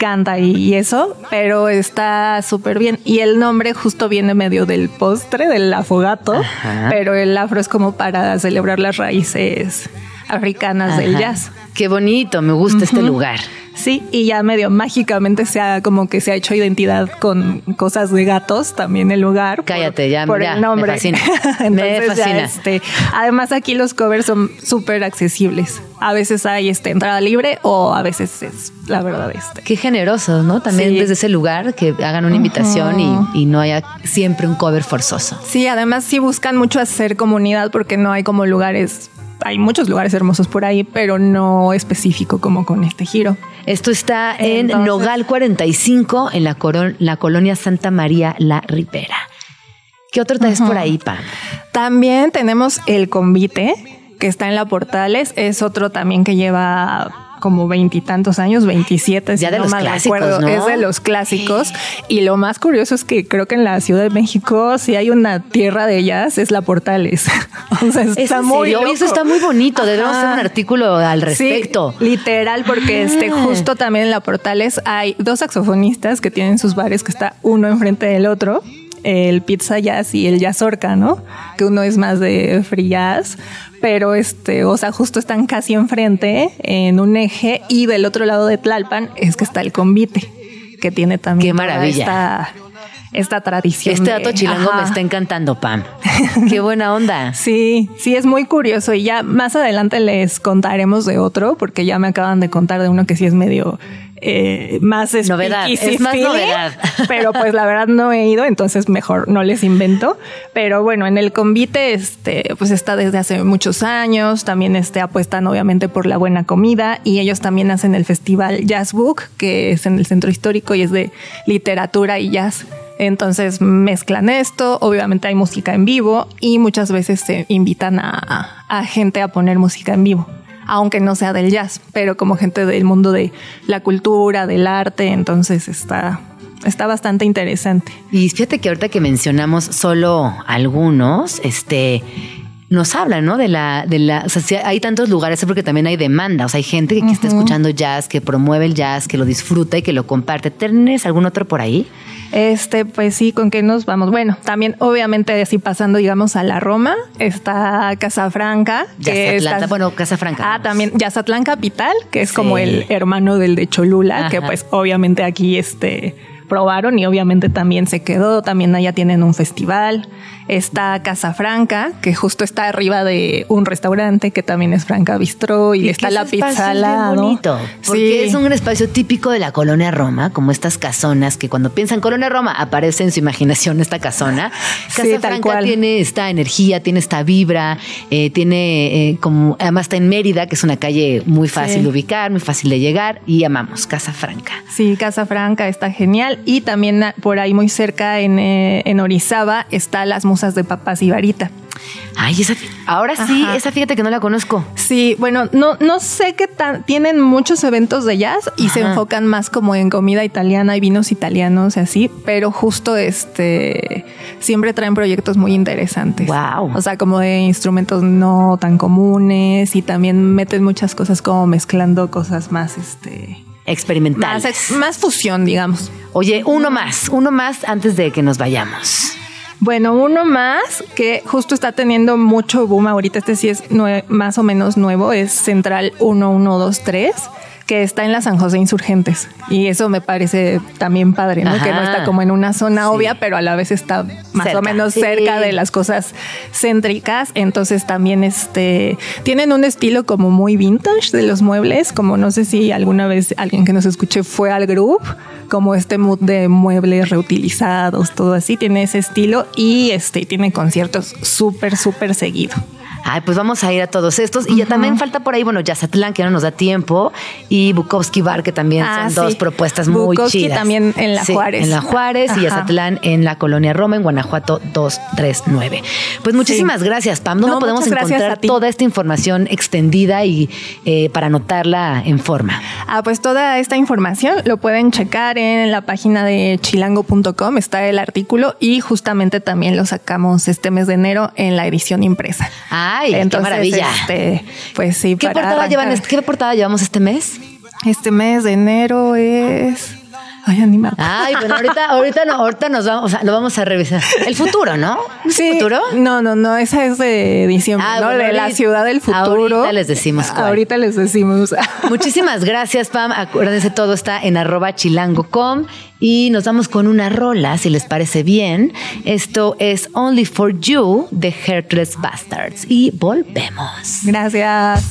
canta y, y eso, pero está súper bien. Y el nombre justo viene medio del postre, del afogato, pero el afro es como para celebrar las raíces africanas del jazz. Qué bonito, me gusta este lugar. Sí, y ya medio mágicamente se ha como que se ha hecho identidad con cosas de gatos también el lugar. por- Cállate, ya, por ya, el nombre. me fascina. Entonces, Me ya, fascina. este, además aquí los covers son súper accesibles. A veces hay este entrada libre o a veces es la verdad este. Qué generosos, ¿no? También Sí. desde ese lugar que hagan una invitación y, y no haya siempre un cover forzoso. Sí, además sí buscan mucho hacer comunidad porque no hay como lugares, hay muchos lugares hermosos por ahí, pero no específico como con este giro. Esto está en Entonces- Nogal 45, en la, colonia Santa María La Ripera. ¿Qué otro traes por ahí, Pam? También tenemos el convite, que está en la Portales. Es otro también que lleva como veintitantos años, 27, Ya si de no los mal clásicos, recuerdo. ¿no? Es de los clásicos. Y lo más curioso es que creo que en la Ciudad de México, si hay una tierra de jazz, es la Portales. o sea, ¿Es está en muy? Oye, Eso loco. está muy bonito. Debemos hacer un artículo al respecto. Sí, literal, porque este, Ah. justo también en la Portales hay dos saxofonistas que tienen sus bares que está uno enfrente del otro. El pizza jazz y el jazz orca, ¿no? Que uno es más de free jazz, pero este, o sea, justo están casi enfrente en un eje y del otro lado de Tlalpan es que está el convite, que tiene también Qué toda maravilla. esta, esta tradición. Este de- dato chilango Ajá. me está encantando, Pam. Qué buena onda. Sí, sí, es muy curioso y ya más adelante les contaremos de otro porque ya me acaban de contar de uno que sí es medio eh, más Novedad, es más novedad. Pero pues la verdad no he ido, entonces mejor no les invento. Pero bueno, en el convite este, pues está desde hace muchos años, también este, apuestan obviamente por la buena comida y ellos también hacen el festival Jazz Book, que es en el centro histórico y es de literatura y jazz. Entonces mezclan esto, obviamente hay música en vivo y muchas veces se invitan a gente a poner música en vivo, aunque no sea del jazz, pero como gente del mundo de la cultura, del arte, entonces está, está bastante interesante. Y fíjate que ahorita que mencionamos solo algunos, este nos hablan, ¿no? De la, de la, o sea, si hay tantos lugares es porque también hay demanda, o sea, hay gente que está escuchando jazz, que promueve el jazz, que lo disfruta y que lo comparte. ¿Tienes algún otro por ahí? Este, pues sí, ¿con qué nos vamos? Bueno, también obviamente así pasando, digamos, a la Roma, está Casafranca. que Yazatlán, está- bueno, Casafranca, Ah, vamos. también Yazatlán Capital, que es Sí. como el hermano del de Cholula, que pues obviamente aquí este probaron y obviamente también se quedó, también allá tienen un festival. Está Casa Franca, que justo está arriba de un restaurante que también es Franca Bistró y, está la pizza al lado. bonito, porque Sí. es un espacio típico de la colonia Roma, como estas casonas que cuando piensan colonia Roma aparece en su imaginación esta casona. Casa Sí, tal Franca cual. tiene esta energía, tiene esta vibra, eh, tiene eh, como además está en Mérida, que es una calle muy fácil Sí. de ubicar, muy fácil de llegar y amamos Casa Franca. Sí, Casa Franca está genial. Y también ah, por ahí muy cerca en, eh, en Orizaba está Las De Papas y Varita. Ay, esa, ahora sí, Ajá. esa fíjate que no la conozco. Sí, bueno, no, no sé qué tan. Tienen muchos eventos de jazz y se enfocan más como en comida italiana y vinos italianos y así, pero justo este. Siempre traen proyectos muy interesantes. Guau. O sea, como de instrumentos no tan comunes y también meten muchas cosas como mezclando cosas más, este. Experimental. Más, ex- más fusión, digamos. Oye, uno más, uno más antes de que nos vayamos. Bueno, uno más que justo está teniendo mucho boom ahorita, este sí es más o menos nuevo, es Central 1123, que está en la San José Insurgentes. Y eso me parece también padre, ¿no? Ajá. Que no está como en una zona Sí. obvia, pero a la vez está más Cerca. o menos Sí. cerca de las cosas céntricas. Entonces también este tienen un estilo como muy vintage de los muebles, como no sé si alguna vez alguien que nos escuche fue al group, como este mood de muebles reutilizados, todo así, tiene ese estilo y este tiene conciertos súper, súper seguido. Ay, pues vamos a ir a todos estos. Y ya también falta por ahí, bueno, Yazatlán, que no nos da tiempo, y Bukowski Bar, que también Ah, son dos propuestas muy Bukowski chidas. también en la Sí, Juárez. En la Juárez y. Yazatlán en la Colonia Roma, en Guanajuato 239. Pues muchísimas gracias, Pam. ¿Dónde No, podemos encontrar toda esta información extendida y eh, para anotarla en forma? Ah, pues toda esta información lo pueden checar en la página de chilango.com, está el artículo y justamente también lo sacamos este mes de enero en la edición impresa. Ay, qué maravilla. este, pues sí, ¿Qué para portada, llevan este- ¿Qué portada llevamos este mes? Este mes de enero es... Ay, anima. Ay, bueno, ahorita, ahorita, no, ahorita nos vamos, o sea, lo vamos a revisar. El futuro, ¿no? ¿Es el futuro? No, no, no, esa es de diciembre, Ah, ¿no? bueno, de la ahorita- ciudad del futuro. ahorita les decimos cuál. Ahorita les decimos. Muchísimas gracias, Pam. Acuérdense, todo está en arroba chilango.com y nos vamos con una rola, si les parece bien. Esto es Only for You de Heartless Bastards y volvemos. Gracias.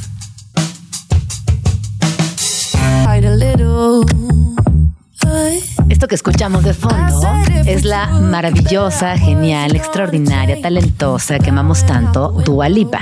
Esto que escuchamos de fondo es la maravillosa, genial, extraordinaria, talentosa que amamos tanto, Dua Lipa.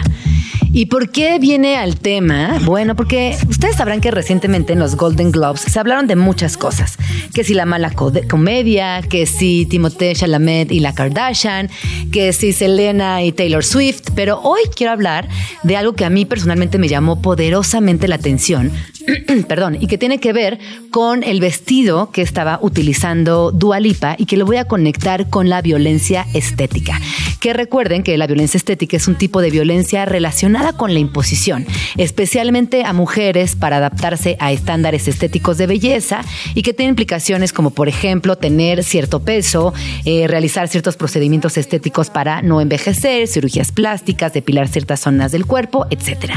¿Y por qué viene al tema? Bueno, porque ustedes sabrán que recientemente en los Golden Globes se hablaron de muchas cosas. Que si la mala comedia, que si Timothée Chalamet y la Kardashian, que si Selena y Taylor Swift. Pero hoy quiero hablar de algo que a mí personalmente me llamó poderosamente la atención. Perdón, y que tiene que ver con el vestido que estaba utilizando Dua Lipa y que lo voy a conectar con la violencia estética. Que recuerden que la violencia estética es un tipo de violencia relacionada con la imposición, especialmente a mujeres para adaptarse a estándares estéticos de belleza y que tiene implicaciones como por ejemplo tener cierto peso, eh, realizar ciertos procedimientos estéticos para no envejecer, cirugías plásticas, depilar ciertas zonas del cuerpo, etc.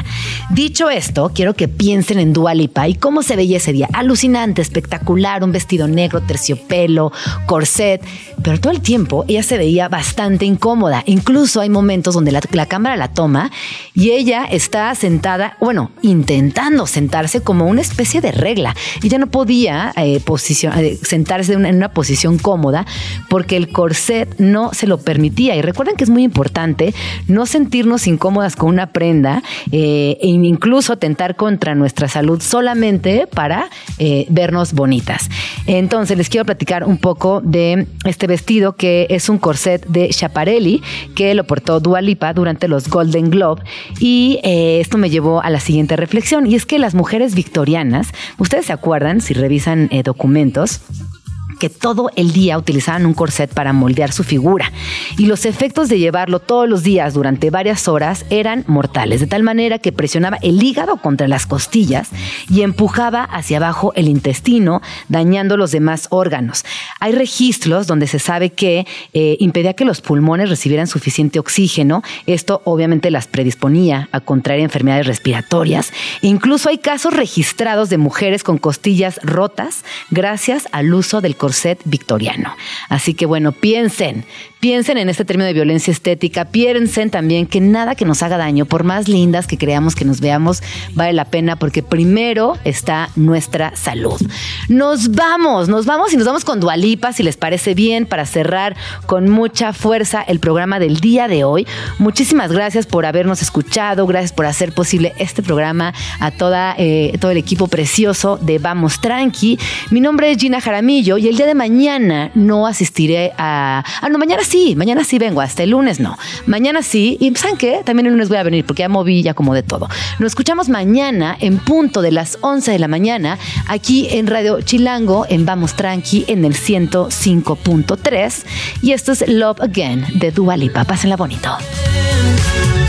Dicho esto, quiero que piensen en Dua Lipa y cómo se veía ese día. Alucinante, espectacular, un vestido negro, terciopelo, corset, pero todo el tiempo ella se veía bastante incómoda. Incluso hay momentos donde la, cámara la toma y ella está sentada, bueno, intentando sentarse como una especie de regla. Ella no podía eh, eh, sentarse en una, posición cómoda porque el corset no se lo permitía. Y recuerden que es muy importante no sentirnos incómodas con una prenda eh, e incluso atentar contra nuestra salud solamente para eh, vernos bonitas. Entonces les quiero platicar un poco de este vestido que es un corset de Schiaparelli que lo portó Dua Lipa durante los Golden Globe. Y eh, esto me llevó a la siguiente reflexión y es que las mujeres victorianas, ustedes se acuerdan si revisan eh, documentos, que todo el día utilizaban un corset para moldear su figura y los efectos de llevarlo todos los días durante varias horas eran mortales, de tal manera que presionaba el hígado contra las costillas y empujaba hacia abajo el intestino, dañando los demás órganos. Hay registros donde se sabe que eh, impedía que los pulmones recibieran suficiente oxígeno, esto obviamente las predisponía a contraer enfermedades respiratorias. Incluso hay casos registrados de mujeres con costillas rotas gracias al uso del corset victoriano. Así que bueno, piensen, piensen en este término de violencia estética, piensen también que nada que nos haga daño, por más lindas que creamos que nos veamos, vale la pena porque primero está nuestra salud. Nos vamos, nos vamos y nos vamos con Dualipa, si les parece bien, para cerrar con mucha fuerza el programa del día de hoy. Muchísimas gracias por habernos escuchado, gracias por hacer posible este programa a toda, eh, todo el equipo precioso de Vamos Tranqui. Mi nombre es Gina Jaramillo y el día de mañana no asistiré a... Ah, no, mañana sí, mañana sí vengo, hasta el lunes no. Mañana sí, y ¿saben qué? También el lunes voy a venir porque ya moví ya como de todo. Nos escuchamos mañana en punto de las 11 de la mañana aquí en Radio Chilango, en Vamos Tranqui, en el 105.3. Y esto es Love Again de Dua Lipa. Pásenla bonito.